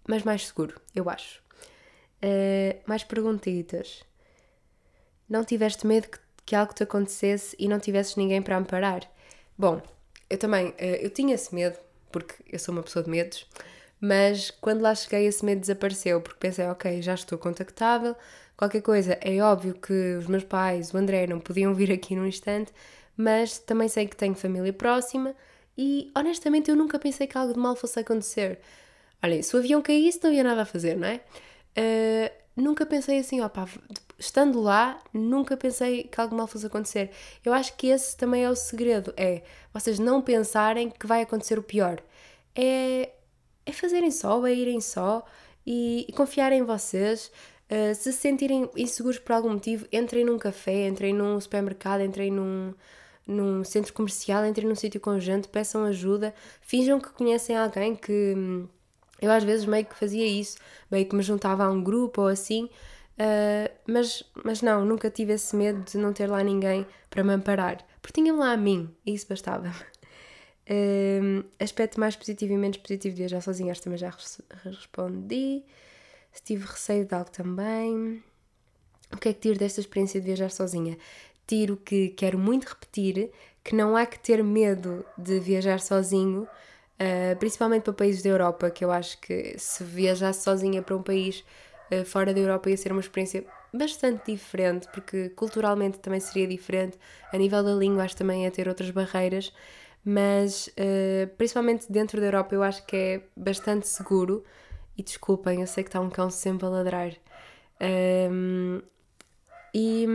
S1: mas mais seguro, eu acho. Uh, mais perguntitas. Não tiveste medo que, que, algo te acontecesse e não tivesses ninguém para amparar? Bom, eu também, uh, eu tinha esse medo, porque eu sou uma pessoa de medos, mas quando lá cheguei esse medo desapareceu, porque pensei, ok, já estou contactável, qualquer coisa, é óbvio que os meus pais, o André, não podiam vir aqui num instante, mas também sei que tenho família próxima, e honestamente eu nunca pensei que algo de mal fosse acontecer. Olhem, se o avião caísse não havia nada a fazer, não é? Uh, nunca pensei assim, opá, estando lá, nunca pensei que algo mal fosse acontecer. Eu acho que esse também é o segredo, é vocês não pensarem que vai acontecer o pior. É, é fazerem só, é irem só e, e confiarem em vocês. Uh, se se sentirem inseguros por algum motivo, entrem num café, entrem num supermercado, entrem num, num centro comercial, entrem num sítio com gente, peçam ajuda, finjam que conhecem alguém que. Hum, eu às vezes meio que fazia isso, meio que me juntava a um grupo ou assim, uh, mas, mas não, nunca tive esse medo de não ter lá ninguém para me amparar, porque tinha lá a mim e isso bastava. Uh, aspecto mais positivo e menos positivo de viajar sozinha, que também já respondi. Se tive receio de algo também. O que é que tiro desta experiência de viajar sozinha? Tiro que quero muito repetir, que não há que ter medo de viajar sozinho, uh, principalmente para países da Europa, que eu acho que se viajasse sozinha para um país uh, fora da Europa ia ser uma experiência bastante diferente, porque culturalmente também seria diferente, a nível da língua acho também ia ter outras barreiras, mas uh, principalmente dentro da Europa eu acho que é bastante seguro, e desculpem, eu sei que está um cão sempre a ladrar. Um, ehm, e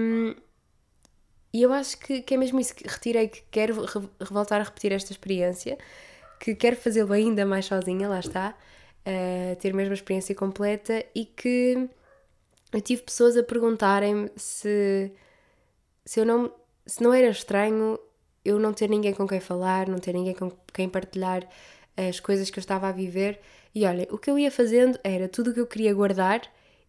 S1: e eu acho que, que é mesmo isso que retirei, que quero re- voltar a repetir esta experiência, que quero fazê-lo ainda mais sozinha, lá está, eh, ter mesmo a experiência completa e que eu tive pessoas a perguntarem-me se, se eu não se não era estranho eu não ter ninguém com quem falar, não ter ninguém com quem partilhar as coisas que eu estava a viver. E olha, o que eu ia fazendo era tudo o que eu queria guardar,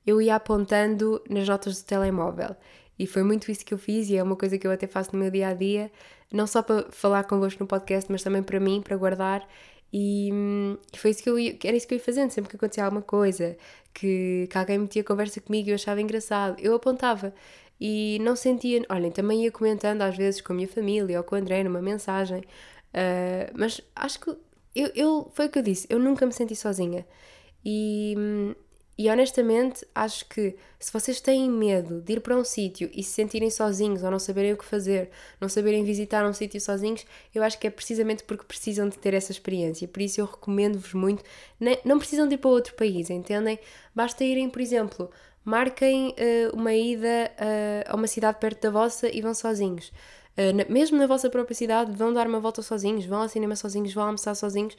S1: eu ia apontando nas notas do telemóvel. E foi muito isso que eu fiz e é uma coisa que eu até faço no meu dia a dia, não só para falar convosco no podcast, mas também para mim, para guardar. E, hum, foi isso que eu era isso que eu ia fazendo, sempre que acontecia alguma coisa, que, que alguém metia conversa comigo e eu achava engraçado, eu apontava e não sentia. Olhem, também ia comentando às vezes com a minha família ou com o André numa mensagem, uh, mas acho que eu, eu, foi o que eu disse, eu nunca me senti sozinha. E, e honestamente, acho que se vocês têm medo de ir para um sítio e se sentirem sozinhos ou não saberem o que fazer, não saberem visitar um sítio sozinhos, eu acho que é precisamente porque precisam de ter essa experiência. Por isso eu recomendo-vos muito. Não precisam de ir para outro país, entendem? Basta irem, por exemplo, marquem uh, uma ida uh, a uma cidade perto da vossa e vão sozinhos. Uh, na, mesmo na vossa própria cidade, vão dar uma volta sozinhos, vão ao cinema sozinhos, vão almoçar sozinhos.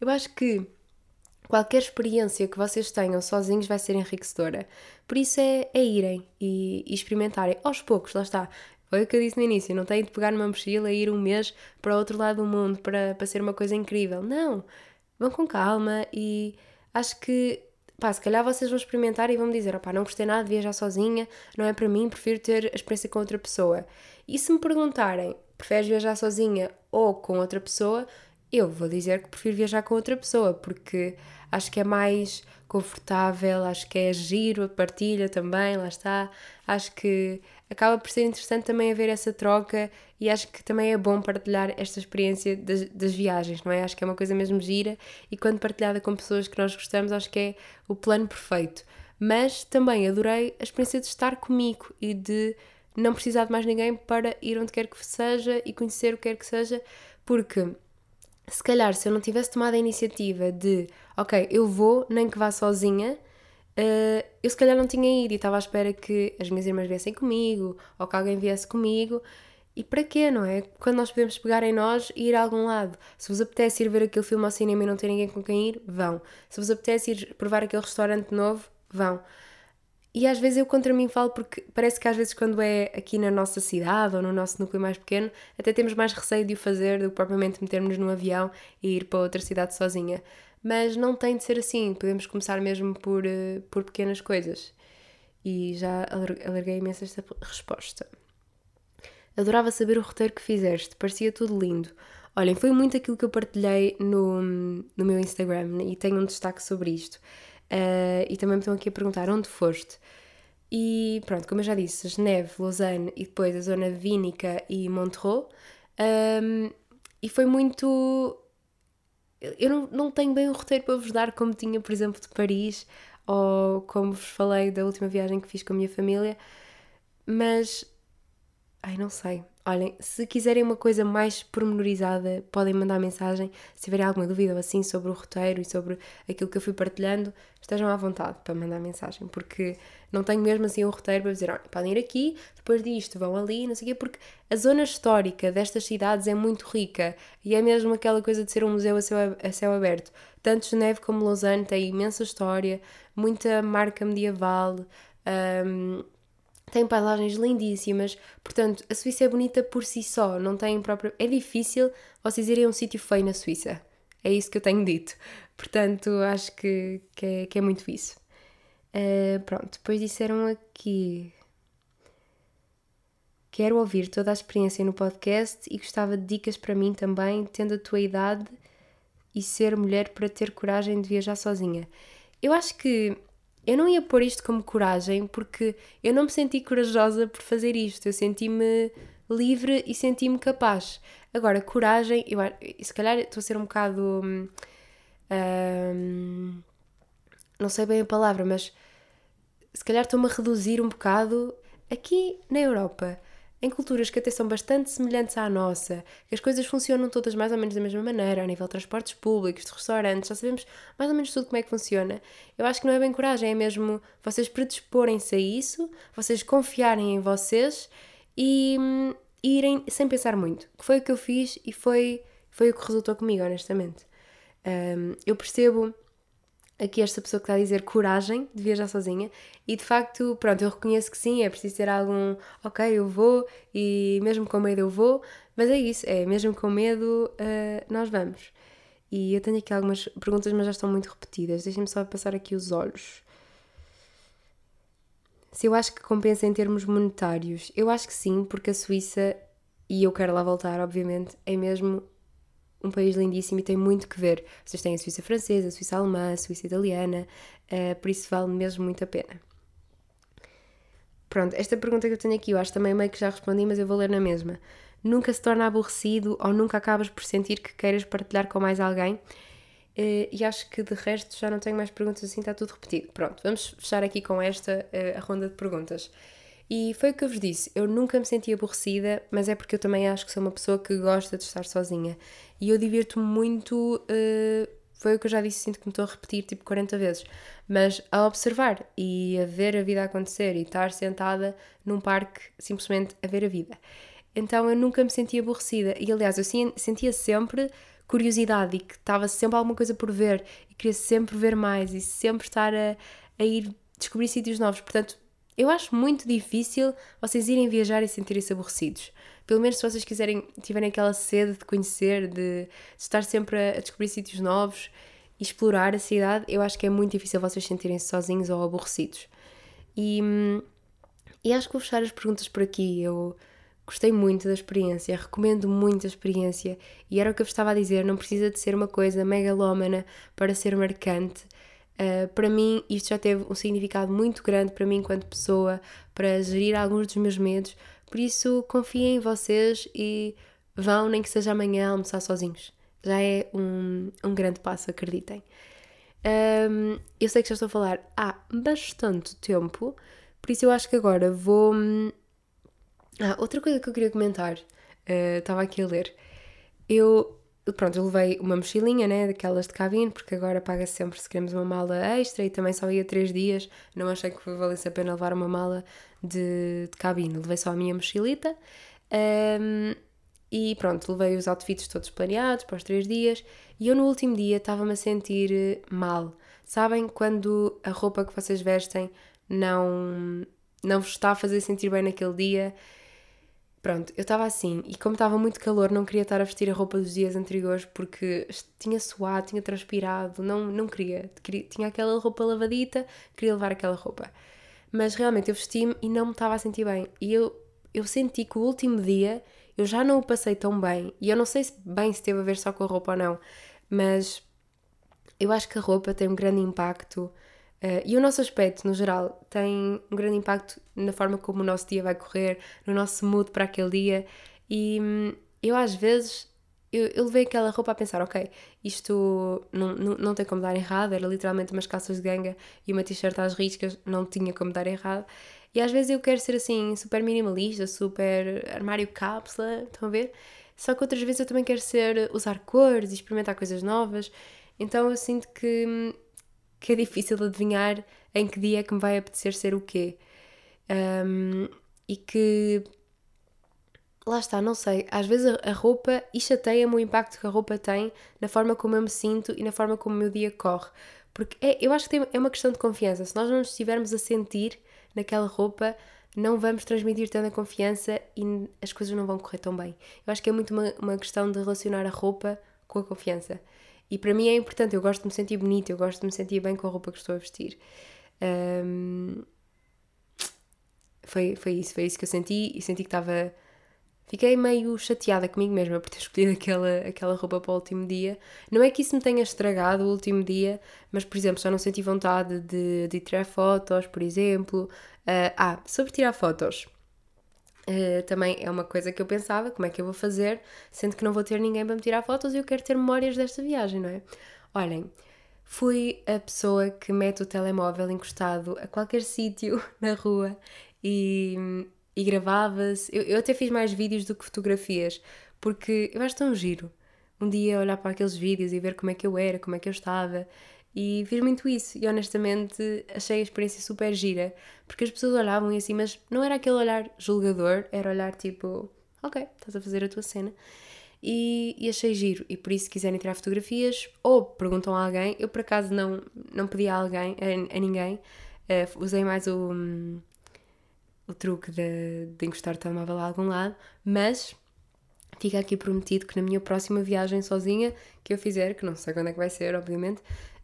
S1: Eu acho que qualquer experiência que vocês tenham sozinhos vai ser enriquecedora. Por isso é, é irem e, e, experimentarem aos poucos, lá está. Foi o que eu disse no início: não têm de pegar numa mochila e ir um mês para o outro lado do mundo para, para ser uma coisa incrível. Não! Vão com calma e acho que pá, se calhar vocês vão experimentar e vão me dizer, opá, não gostei nada de viajar sozinha, não é para mim, prefiro ter a experiência com outra pessoa. E se me perguntarem, preferes viajar sozinha ou com outra pessoa, eu vou dizer que prefiro viajar com outra pessoa, porque acho que é mais confortável, acho que é giro, a partilha também, lá está. Acho que acaba por ser interessante também haver essa troca e acho que também é bom partilhar esta experiência das, das, viagens, não é? Acho que é uma coisa mesmo gira e quando partilhada com pessoas que nós gostamos, acho que é o plano perfeito. Mas também adorei a experiência de estar comigo e de não precisar de mais ninguém para ir onde quer que seja e conhecer o que quer que seja, porque se calhar se eu não tivesse tomado a iniciativa de, ok, eu vou, nem que vá sozinha, uh, eu se calhar não tinha ido e estava à espera que as minhas irmãs viessem comigo ou que alguém viesse comigo. E para quê, não é? Quando nós podemos pegar em nós e ir a algum lado. Se vos apetece ir ver aquele filme ao cinema e não ter ninguém com quem ir, vão. Se vos apetece ir provar aquele restaurante novo, vão. E às vezes eu contra mim falo porque parece que às vezes quando é aqui na nossa cidade ou no nosso núcleo mais pequeno, até temos mais receio de o fazer do que propriamente metermos num avião e ir para outra cidade sozinha. Mas não tem de ser assim, podemos começar mesmo por, uh, por pequenas coisas. E já alarguei imenso esta resposta. Adorava saber o roteiro que fizeste, parecia tudo lindo. Olhem, foi muito aquilo que eu partilhei no, no meu Instagram e tenho um destaque sobre isto. Uh, e também me estão aqui a perguntar onde foste. E pronto, como eu já disse, Geneve, Lausanne e depois a zona Vínica e Montreux. Um, e foi muito. Eu não, não tenho bem o roteiro para vos dar como tinha, por exemplo, de Paris ou como vos falei da última viagem que fiz com a minha família, mas Ai, não sei. Olhem, se quiserem uma coisa mais pormenorizada, podem mandar mensagem. Se tiverem alguma dúvida ou assim sobre o roteiro e sobre aquilo que eu fui partilhando, estejam à vontade para mandar mensagem, porque não tenho mesmo assim um roteiro para dizer, olha, podem ir aqui, depois disto vão ali, não sei o quê, porque a zona histórica destas cidades é muito rica e é mesmo aquela coisa de ser um museu a céu, a céu aberto. Tanto Geneve como Lausanne têm imensa história, muita marca medieval. Um, tem paisagens lindíssimas, portanto, a Suíça é bonita por si só, não tem próprio. É difícil vocês irem a um sítio feio na Suíça. É isso que eu tenho dito. Portanto, acho que, que, é, que é muito isso. Uh, pronto, depois disseram aqui. Quero ouvir toda a experiência no podcast e gostava de dicas para mim também, tendo a tua idade e ser mulher para ter coragem de viajar sozinha. Eu acho que eu não ia pôr isto como coragem porque eu não me senti corajosa por fazer isto. Eu senti-me livre e senti-me capaz. Agora, coragem, eu, se calhar estou a ser um bocado. Hum, hum, não sei bem a palavra, mas se calhar estou-me a reduzir um bocado aqui na Europa em culturas que até são bastante semelhantes à nossa, que as coisas funcionam todas mais ou menos da mesma maneira, a nível de transportes públicos, de restaurantes, já sabemos mais ou menos tudo como é que funciona. Eu acho que não é bem coragem, é mesmo vocês predisporem-se a isso, vocês confiarem em vocês e, irem sem pensar muito, que foi o que eu fiz e foi, foi o que resultou comigo, honestamente. Um, eu percebo aqui esta pessoa que está a dizer coragem de viajar sozinha e de facto, pronto, eu reconheço que sim, é preciso ter algum, ok, eu vou e mesmo com medo eu vou, mas é isso, é mesmo com medo uh, nós vamos. E eu tenho aqui algumas perguntas, mas já estão muito repetidas. Deixem-me só passar aqui os olhos. Se eu acho que compensa em termos monetários, eu acho que sim, porque a Suíça, e eu quero lá voltar, obviamente, é mesmo um país lindíssimo e tem muito que ver. Vocês têm a Suíça francesa, a Suíça alemã, a Suíça italiana, uh, por isso vale mesmo muito a pena. Pronto, esta pergunta que eu tenho aqui, eu acho também meio que já respondi, mas eu vou ler na mesma. Nunca se torna aborrecido ou nunca acabas por sentir que queiras partilhar com mais alguém? Uh, e acho que de resto já não tenho mais perguntas assim, está tudo repetido. Pronto, vamos fechar aqui com esta uh, a ronda de perguntas. E foi o que eu vos disse, eu nunca me senti aborrecida, mas é porque eu também acho que sou uma pessoa que gosta de estar sozinha. E eu divirto-me muito, uh, foi o que eu já disse, sinto que me estou a repetir tipo 40 vezes, mas a observar e a ver a vida acontecer e estar sentada num parque simplesmente a ver a vida. Então eu nunca me sentia aborrecida e aliás eu sentia sempre curiosidade e que estava sempre alguma coisa por ver e queria sempre ver mais e sempre estar a, a ir descobrir sítios novos. Portanto, eu acho muito difícil vocês irem viajar e sentirem-se aborrecidos. Pelo menos se vocês quiserem, tiverem aquela sede de conhecer, de, de estar sempre a, a, descobrir sítios novos e explorar a cidade, eu acho que é muito difícil vocês sentirem-se sozinhos ou aborrecidos. E, e acho que vou fechar as perguntas por aqui. Eu gostei muito da experiência, recomendo muito a experiência e era o que eu vos estava a dizer, não precisa de ser uma coisa megalómana para ser marcante. Uh, para mim, isto já teve um significado muito grande para mim enquanto pessoa, para gerir alguns dos meus medos. Por isso, confiem em vocês e vão, nem que seja amanhã, almoçar sozinhos. Já é um, um grande passo, acreditem. Um, eu sei que já estou a falar há bastante tempo, por isso eu acho que agora vou. Ah, outra coisa que eu queria comentar, uh, estava aqui a ler. Eu pronto, eu levei uma mochilinha, né, daquelas de cabine, porque agora paga -se sempre se queremos uma mala extra e também só ia três dias, não achei que valesse a pena levar uma mala de, de cabine, levei só a minha mochilita. Um, e pronto, levei os outfits todos planeados para os três dias. E eu no último dia estava-me a sentir eh, mal. Sabem quando a roupa que vocês vestem não, não vos está a fazer sentir bem naquele dia Pronto, eu estava assim e como estava muito calor, não queria estar a vestir a roupa dos dias anteriores porque tinha suado, tinha transpirado, não, não queria. queria. Tinha aquela roupa lavadita, queria levar aquela roupa. Mas realmente eu vesti-me e não me estava a sentir bem. E eu, eu senti que o último dia eu já não o passei tão bem. E eu não sei se bem se teve a ver só com a roupa ou não, mas eu acho que a roupa tem um grande impacto Uh, e o nosso aspecto, no geral, tem um grande impacto na forma como o nosso dia vai correr, no nosso mood para aquele dia. E hum, eu, às vezes, eu, eu levei aquela roupa a pensar: ok, isto não, não, não tem como dar errado. Era literalmente umas calças de ganga e uma t-shirt às riscas, não tinha como dar errado. E às vezes eu quero ser assim, super minimalista, super armário cápsula, estão a ver? Só que outras vezes eu também quero ser, usar cores e experimentar coisas novas. Então eu sinto que hum, que é difícil adivinhar em que dia é que me vai apetecer ser o quê. Um, e que lá está, não sei, às vezes a, roupa e chateia-me o impacto que a roupa tem na forma como eu me sinto e na forma como o meu dia corre. Porque é, eu acho que tem, é uma questão de confiança. Se nós não nos estivermos a sentir naquela roupa, não vamos transmitir tanta confiança e as coisas não vão correr tão bem. Eu acho que é muito uma, uma questão de relacionar a roupa com a confiança. E para mim é importante, eu gosto de me sentir bonita, eu gosto de me sentir bem com a roupa que estou a vestir. Um, foi, foi isso, foi isso que eu senti e senti que estava. Fiquei meio chateada comigo mesma por ter escolhido aquela, aquela roupa para o último dia. Não é que isso me tenha estragado o último dia, mas, por exemplo, já não senti vontade de, de tirar fotos, por exemplo. Uh, ah, sobre tirar fotos. Uh, também é uma coisa que eu pensava, como é que eu vou fazer, sendo que não vou ter ninguém para me tirar fotos e eu quero ter memórias desta viagem, não é? Olhem, fui a pessoa que mete o telemóvel encostado a qualquer sítio na rua e, e gravava-se. Eu, eu até fiz mais vídeos do que fotografias, porque eu acho tão giro um dia olhar para aqueles vídeos e ver como é que eu era, como é que eu estava. E fiz muito isso e honestamente achei a experiência super gira, porque as pessoas olhavam e assim, mas não era aquele olhar julgador, era olhar tipo, ok, estás a fazer a tua cena. E, e achei giro. E por isso, se quiserem tirar fotografias ou perguntam a alguém, eu por acaso não, não pedi a alguém, a, a ninguém, uh, usei mais o, um, o truque de, de encostar o telemóvel a algum lado, mas fica aqui prometido que na minha próxima viagem sozinha que eu fizer, que não sei quando é que vai ser, obviamente,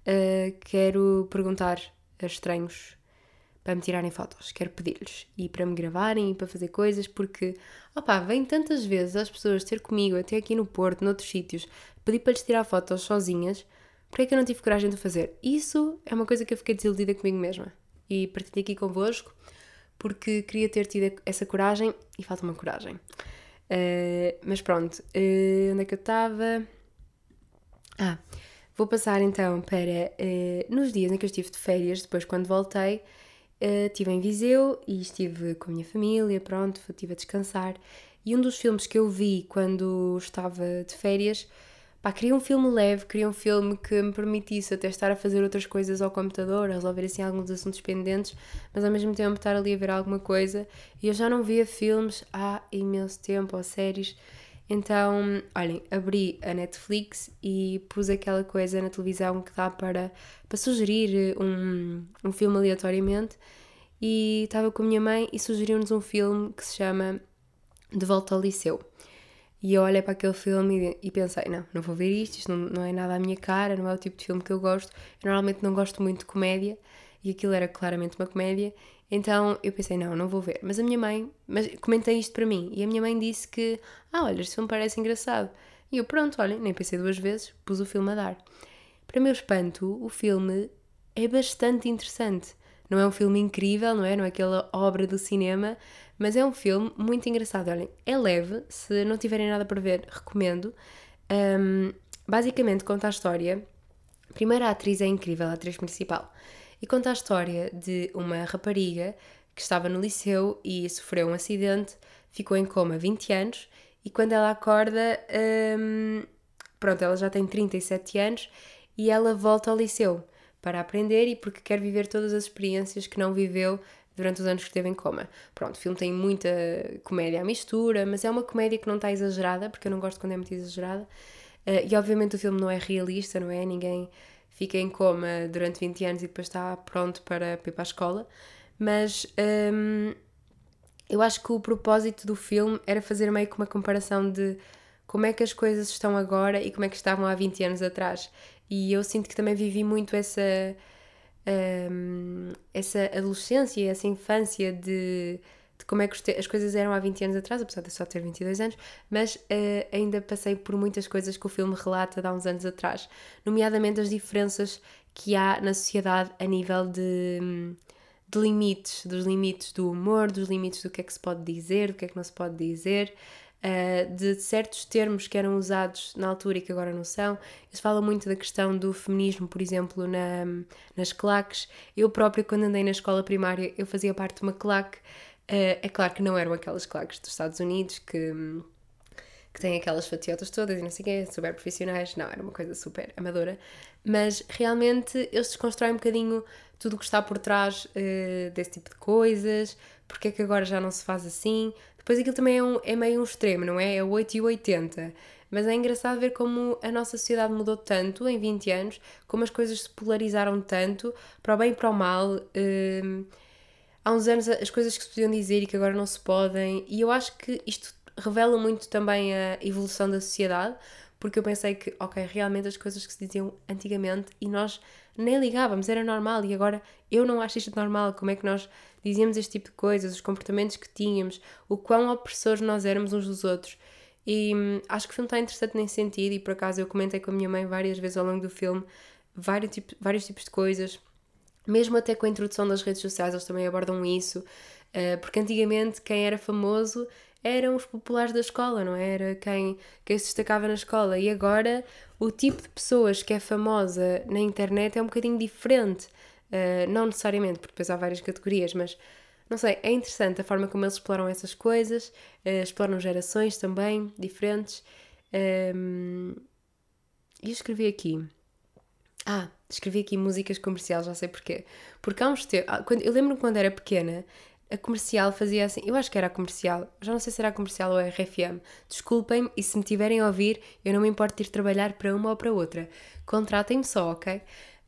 S1: uh, quero perguntar a estranhos para me tirarem fotos, quero pedir-lhes e para me gravarem e para fazer coisas, porque, opá, vem tantas vezes as pessoas ter comigo, até aqui no Porto, noutros sítios, pedir para lhes tirar fotos sozinhas, porque é que eu não tive coragem de fazer? Isso é uma coisa que eu fiquei desiludida comigo mesma e partilho aqui convosco, porque queria ter tido essa coragem e falta uma coragem. Uh, mas pronto, uh, onde é que eu estava? Ah, vou passar então para uh, nos dias em que eu estive de férias, depois quando voltei, estive em Viseu e estive com a minha família, pronto, estive a descansar. E um dos filmes que eu vi quando estava de férias Pá, queria um filme leve, queria um filme que me permitisse até estar a fazer outras coisas ao computador, a resolver assim alguns assuntos pendentes, mas ao mesmo tempo estar ali a ver alguma coisa. E eu já não via filmes há imenso tempo, ou séries. Então, olhem, abri a Netflix e pus aquela coisa na televisão que dá para, para sugerir um, um filme aleatoriamente. E estava com a minha mãe e sugeriu-nos um filme que se chama De Volta ao Liceu. E eu olhei para aquele filme e, e pensei: não, não vou ver isto, isto não, não é nada à minha cara, não é o tipo de filme que eu gosto. Eu normalmente não gosto muito de comédia e aquilo era claramente uma comédia. Então eu pensei: não, não vou ver. Mas a minha mãe, mas comentei isto para mim e a minha mãe disse que: ah, olha, este filme parece engraçado. E eu, pronto, olha, nem pensei duas vezes, pus o filme a dar. Para meu espanto, o filme é bastante interessante. Não é um filme incrível, não é? Não é aquela obra do cinema, mas é um filme muito engraçado. Olhem, é leve, se não tiverem nada para ver, recomendo. Um, basicamente conta a história. Primeiro, a atriz é incrível, a atriz principal. E conta a história de uma rapariga que estava no liceu e sofreu um acidente, ficou em coma 20 anos e quando ela acorda, um, pronto, ela já tem 37 anos e ela volta ao liceu para aprender e porque quer viver todas as experiências que não viveu durante os anos que esteve em coma. Pronto, o filme tem muita comédia à mistura, mas é uma comédia que não está exagerada, porque eu não gosto quando é muito exagerada. Uh, e obviamente o filme não é realista, não é? Ninguém fica em coma durante 20 anos e depois está pronto para, para ir para a escola. Mas um, eu acho que o propósito do filme era fazer meio que uma comparação de como é que as coisas estão agora e como é que estavam há 20 anos atrás. E eu sinto que também vivi muito essa um, essa adolescência, essa infância de, de como é que as coisas eram há 20 anos atrás, apesar de só ter 22 anos, mas uh, ainda passei por muitas coisas que o filme relata de há uns anos atrás, nomeadamente as diferenças que há na sociedade a nível de, de limites, dos limites do humor, dos limites do que é que se pode dizer, do que é que não se pode dizer uh, de certos termos que eram usados na altura e que agora não são. Eles falam muito da questão do feminismo, por exemplo, na, nas claques. Eu própria, quando andei na escola primária, eu fazia parte de uma claque. Uh, é claro que não eram aquelas claques dos Estados Unidos que, que têm aquelas fatiotas todas e não sei o quê, super profissionais. Não, era uma coisa super amadora. Mas realmente eles desconstroem um bocadinho tudo o que está por trás uh, desse tipo de coisas, porque é que agora já não se faz assim, depois aquilo também é, um, é meio um extremo, não é? É 8 e 80. Mas é engraçado ver como a nossa sociedade mudou tanto em 20 anos, como as coisas se polarizaram tanto, para o bem e para o mal. Hum, há uns anos as coisas que se podiam dizer e que agora não se podem, e eu acho que isto revela muito também a evolução da sociedade, porque eu pensei que, ok, realmente as coisas que se diziam antigamente e nós nem ligávamos, era normal, e agora eu não acho isto normal, como é que nós dizíamos este tipo de coisas, os comportamentos que tínhamos, o quão opressores nós éramos uns dos outros. E hum, acho que o filme está interessante nesse sentido, e por acaso eu comentei com a minha mãe várias vezes ao longo do filme vários, tipo, vários tipos de coisas, mesmo até com a introdução das redes sociais, eles também abordam isso, uh, porque antigamente quem era famoso eram os populares da escola, não é? era? Quem, quem se destacava na escola. E agora o tipo de pessoas que é famosa na internet é um bocadinho diferente. Uh, não necessariamente, porque depois há várias categorias, mas não sei, é interessante a forma como eles exploram essas coisas, uh, exploram gerações também diferentes. Um, e eu escrevi aqui. Ah, escrevi aqui músicas comerciais, já sei porquê. Porque há uns tempos. Eu lembro-me quando era pequena, a comercial fazia assim, eu acho que era a comercial, já não sei se era a comercial ou a RFM. Desculpem-me e se me tiverem a ouvir, eu não me importo de ir trabalhar para uma ou para outra. Contratem-me só, ok?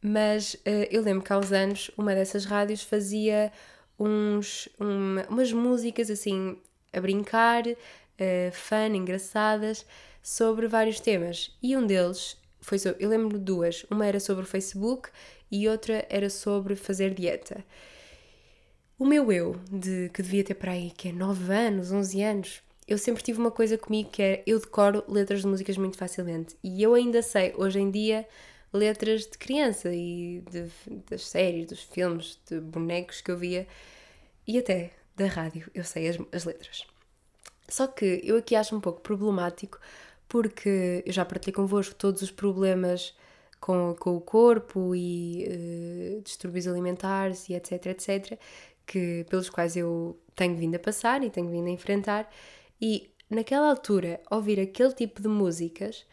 S1: Mas uh, eu lembro que há uns anos uma dessas rádios fazia uns, uma, umas músicas assim a brincar, uh, fun, engraçadas, sobre vários temas. E um deles foi sobre, eu lembro de duas, uma era sobre o Facebook e outra era sobre fazer dieta. O meu eu, de, que devia ter para aí, que é 9 anos, 11 anos, eu sempre tive uma coisa comigo que é eu decoro letras de músicas muito facilmente. E eu ainda sei, hoje em dia, letras de criança e de, das séries, dos filmes, de bonecos que eu via e até da rádio, eu sei as, as letras. Só que eu aqui acho um pouco problemático porque eu já partilhei convosco todos os problemas com, com o corpo e uh, distúrbios alimentares e etc, etc, que, pelos quais eu tenho vindo a passar e tenho vindo a enfrentar. E naquela altura, ouvir aquele tipo de músicas,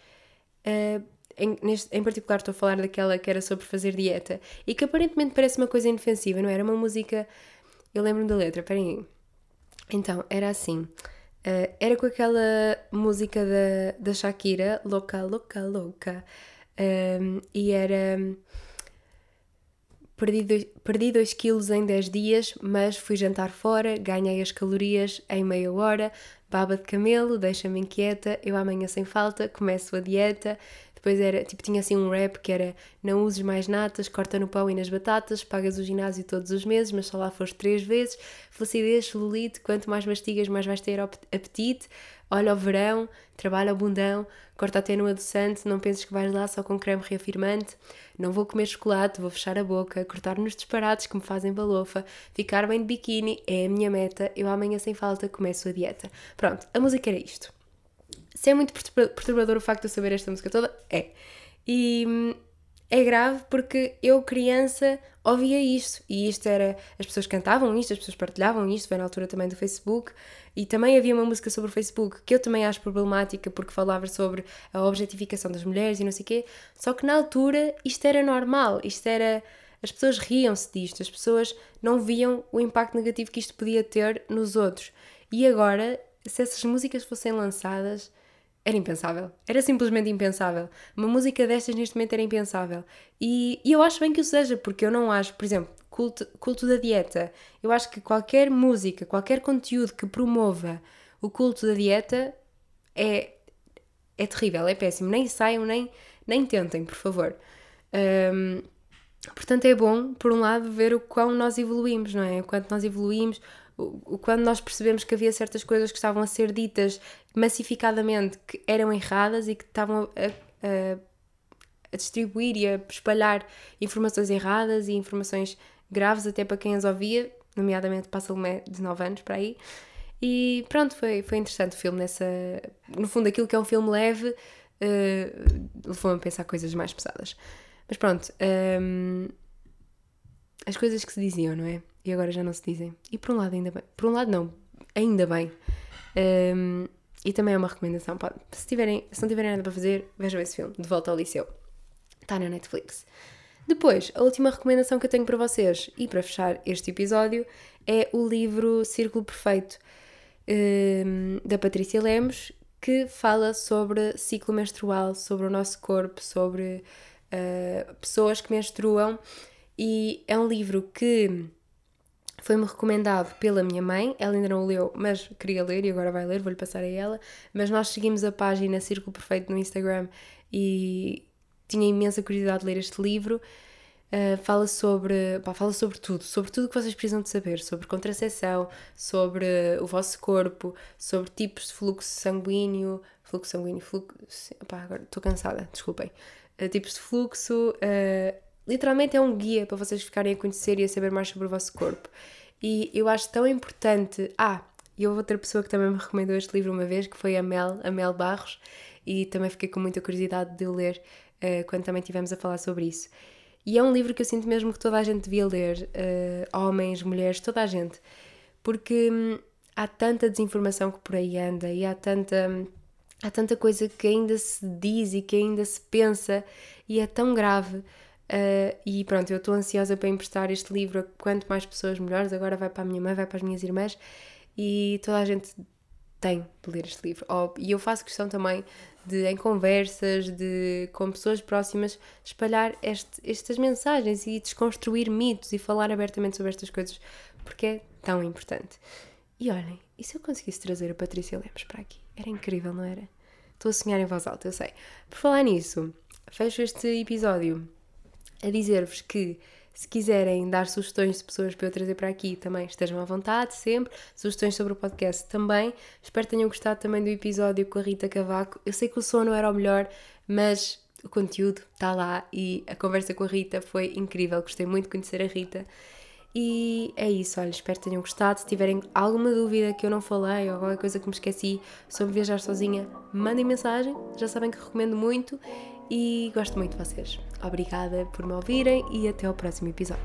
S1: uh, em, neste, em particular estou a falar daquela que era sobre fazer dieta e que aparentemente parece uma coisa inofensiva, não é? era? uma música. Eu lembro-me da letra, peraí. Então, era assim. Uh, era com aquela música da, da Shakira, Louca, Louca, Louca. Um, e era Perdi 2 quilos em 10 dias, mas fui jantar fora, ganhei as calorias em meia hora, baba de camelo, deixa-me inquieta, eu amanhã sem falta, começo a dieta. Depois era, tipo, tinha assim um rap que era não uses mais natas, corta no pão e nas batatas, pagas o ginásio todos os meses, mas só lá foste três vezes, flacidez, celulite, quanto mais mastigas mais vais ter apetite, olha ao verão, trabalha ao bundão, corta até no adoçante, não penses que vais lá só com creme reafirmante, não vou comer chocolate, vou fechar a boca, cortar nos disparates que me fazem balofa, ficar bem de biquíni é a minha meta, eu amanhã sem falta começo a dieta. Pronto, a música era isto. Se é muito perturbador o facto de eu saber esta música toda, é. E hum, é grave porque eu, criança, ouvia isto e isto era. As pessoas cantavam isto, as pessoas partilhavam isto, foi na altura também do Facebook e também havia uma música sobre o Facebook que eu também acho problemática porque falava sobre a objetificação das mulheres e não sei o quê. Só que na altura isto era normal, isto era. As pessoas riam-se disto, as pessoas não viam o impacto negativo que isto podia ter nos outros. E agora, se essas músicas fossem lançadas era impensável. Era simplesmente impensável. Uma música destas neste momento era impensável. E, e, eu acho bem que o seja, porque eu não acho, por exemplo, culto, culto da dieta. Eu acho que qualquer música, qualquer conteúdo que promova o culto da dieta é, é terrível, é péssimo. Nem saiam, nem, nem tentem, por favor. Um, portanto, é bom, por um lado, ver o quão nós evoluímos, não é? O quanto nós evoluímos, quando nós percebemos que havia certas coisas que estavam a ser ditas massificadamente que eram erradas e que estavam a, a, a distribuir e a espalhar informações erradas e informações graves até para quem as ouvia, nomeadamente para a Salomé de 9 anos, para aí. E pronto, foi, foi interessante o filme nessa... No fundo, aquilo que é um filme leve uh, levou-me a pensar coisas mais pesadas. Mas pronto, um, ehm, as coisas que se diziam, não é? E agora já não se dizem. E por um lado, ainda bem. Por um lado, não. Ainda bem. Um, e também é uma recomendação. Pode, se, tiverem, se não tiverem nada para fazer, vejam esse filme, De Volta ao Liceu. Está na Netflix. Depois, a última recomendação que eu tenho para vocês e para fechar este episódio é o livro Círculo Perfeito um, da Patrícia Lemos, que fala sobre ciclo menstrual, sobre o nosso corpo, sobre uh, pessoas que menstruam. E é um livro que foi-me recomendado pela minha mãe, ela ainda não o leu, mas queria ler e agora vai ler, vou-lhe passar a ela. Mas nós seguimos a página Círculo Perfeito no Instagram e tinha imensa curiosidade de ler este livro. Uh, fala sobre pá, fala sobre tudo, sobre tudo que vocês precisam de saber, sobre contracepção, sobre o vosso corpo, sobre tipos de fluxo sanguíneo, fluxo sanguíneo, fluxo. Agora estou cansada, desculpem. Uh, tipos de fluxo, uh, literalmente é um guia para vocês ficarem a conhecer e a saber mais sobre o vosso corpo. E eu acho tão importante. Ah, e houve outra pessoa que também me recomendou este livro uma vez, que foi a Mel, a Mel Barros, e também fiquei com muita curiosidade de o ler uh, quando também tivemos a falar sobre isso. E é um livro que eu sinto mesmo que toda a gente devia ler, uh, homens, mulheres, toda a gente, porque hum, há tanta desinformação que por aí anda e há tanta, há tanta coisa que ainda se diz e que ainda se pensa e é tão grave Uh, e pronto, eu estou ansiosa para emprestar este livro a quanto mais pessoas melhores. Agora vai para a minha mãe, vai para as minhas irmãs e toda a gente tem de ler este livro. Oh, e eu faço questão também de, em conversas, de, com pessoas próximas, espalhar este, estas mensagens e desconstruir mitos e falar abertamente sobre estas coisas, porque é tão importante. E olhem, e se eu conseguisse trazer a Patrícia Lemos para aqui? Era incrível, não era? Estou a sonhar em voz alta, eu sei. Por falar nisso, fecho este episódio a dizer-vos que se quiserem dar sugestões de pessoas para eu trazer para aqui, também estejam à vontade, sempre. Sugestões sobre o podcast também. Espero que tenham gostado também do episódio com a Rita Cavaco. Eu sei que o som não era o melhor, mas o conteúdo está lá e a conversa com a Rita foi incrível. Gostei muito de conhecer a Rita. E é isso, olha, espero que tenham gostado. Se tiverem alguma dúvida que eu não falei ou alguma coisa que me esqueci sobre viajar sozinha, mandem mensagem. Já sabem que recomendo muito e gosto muito de vocês obrigada por me ouvirem e até ao próximo episódio.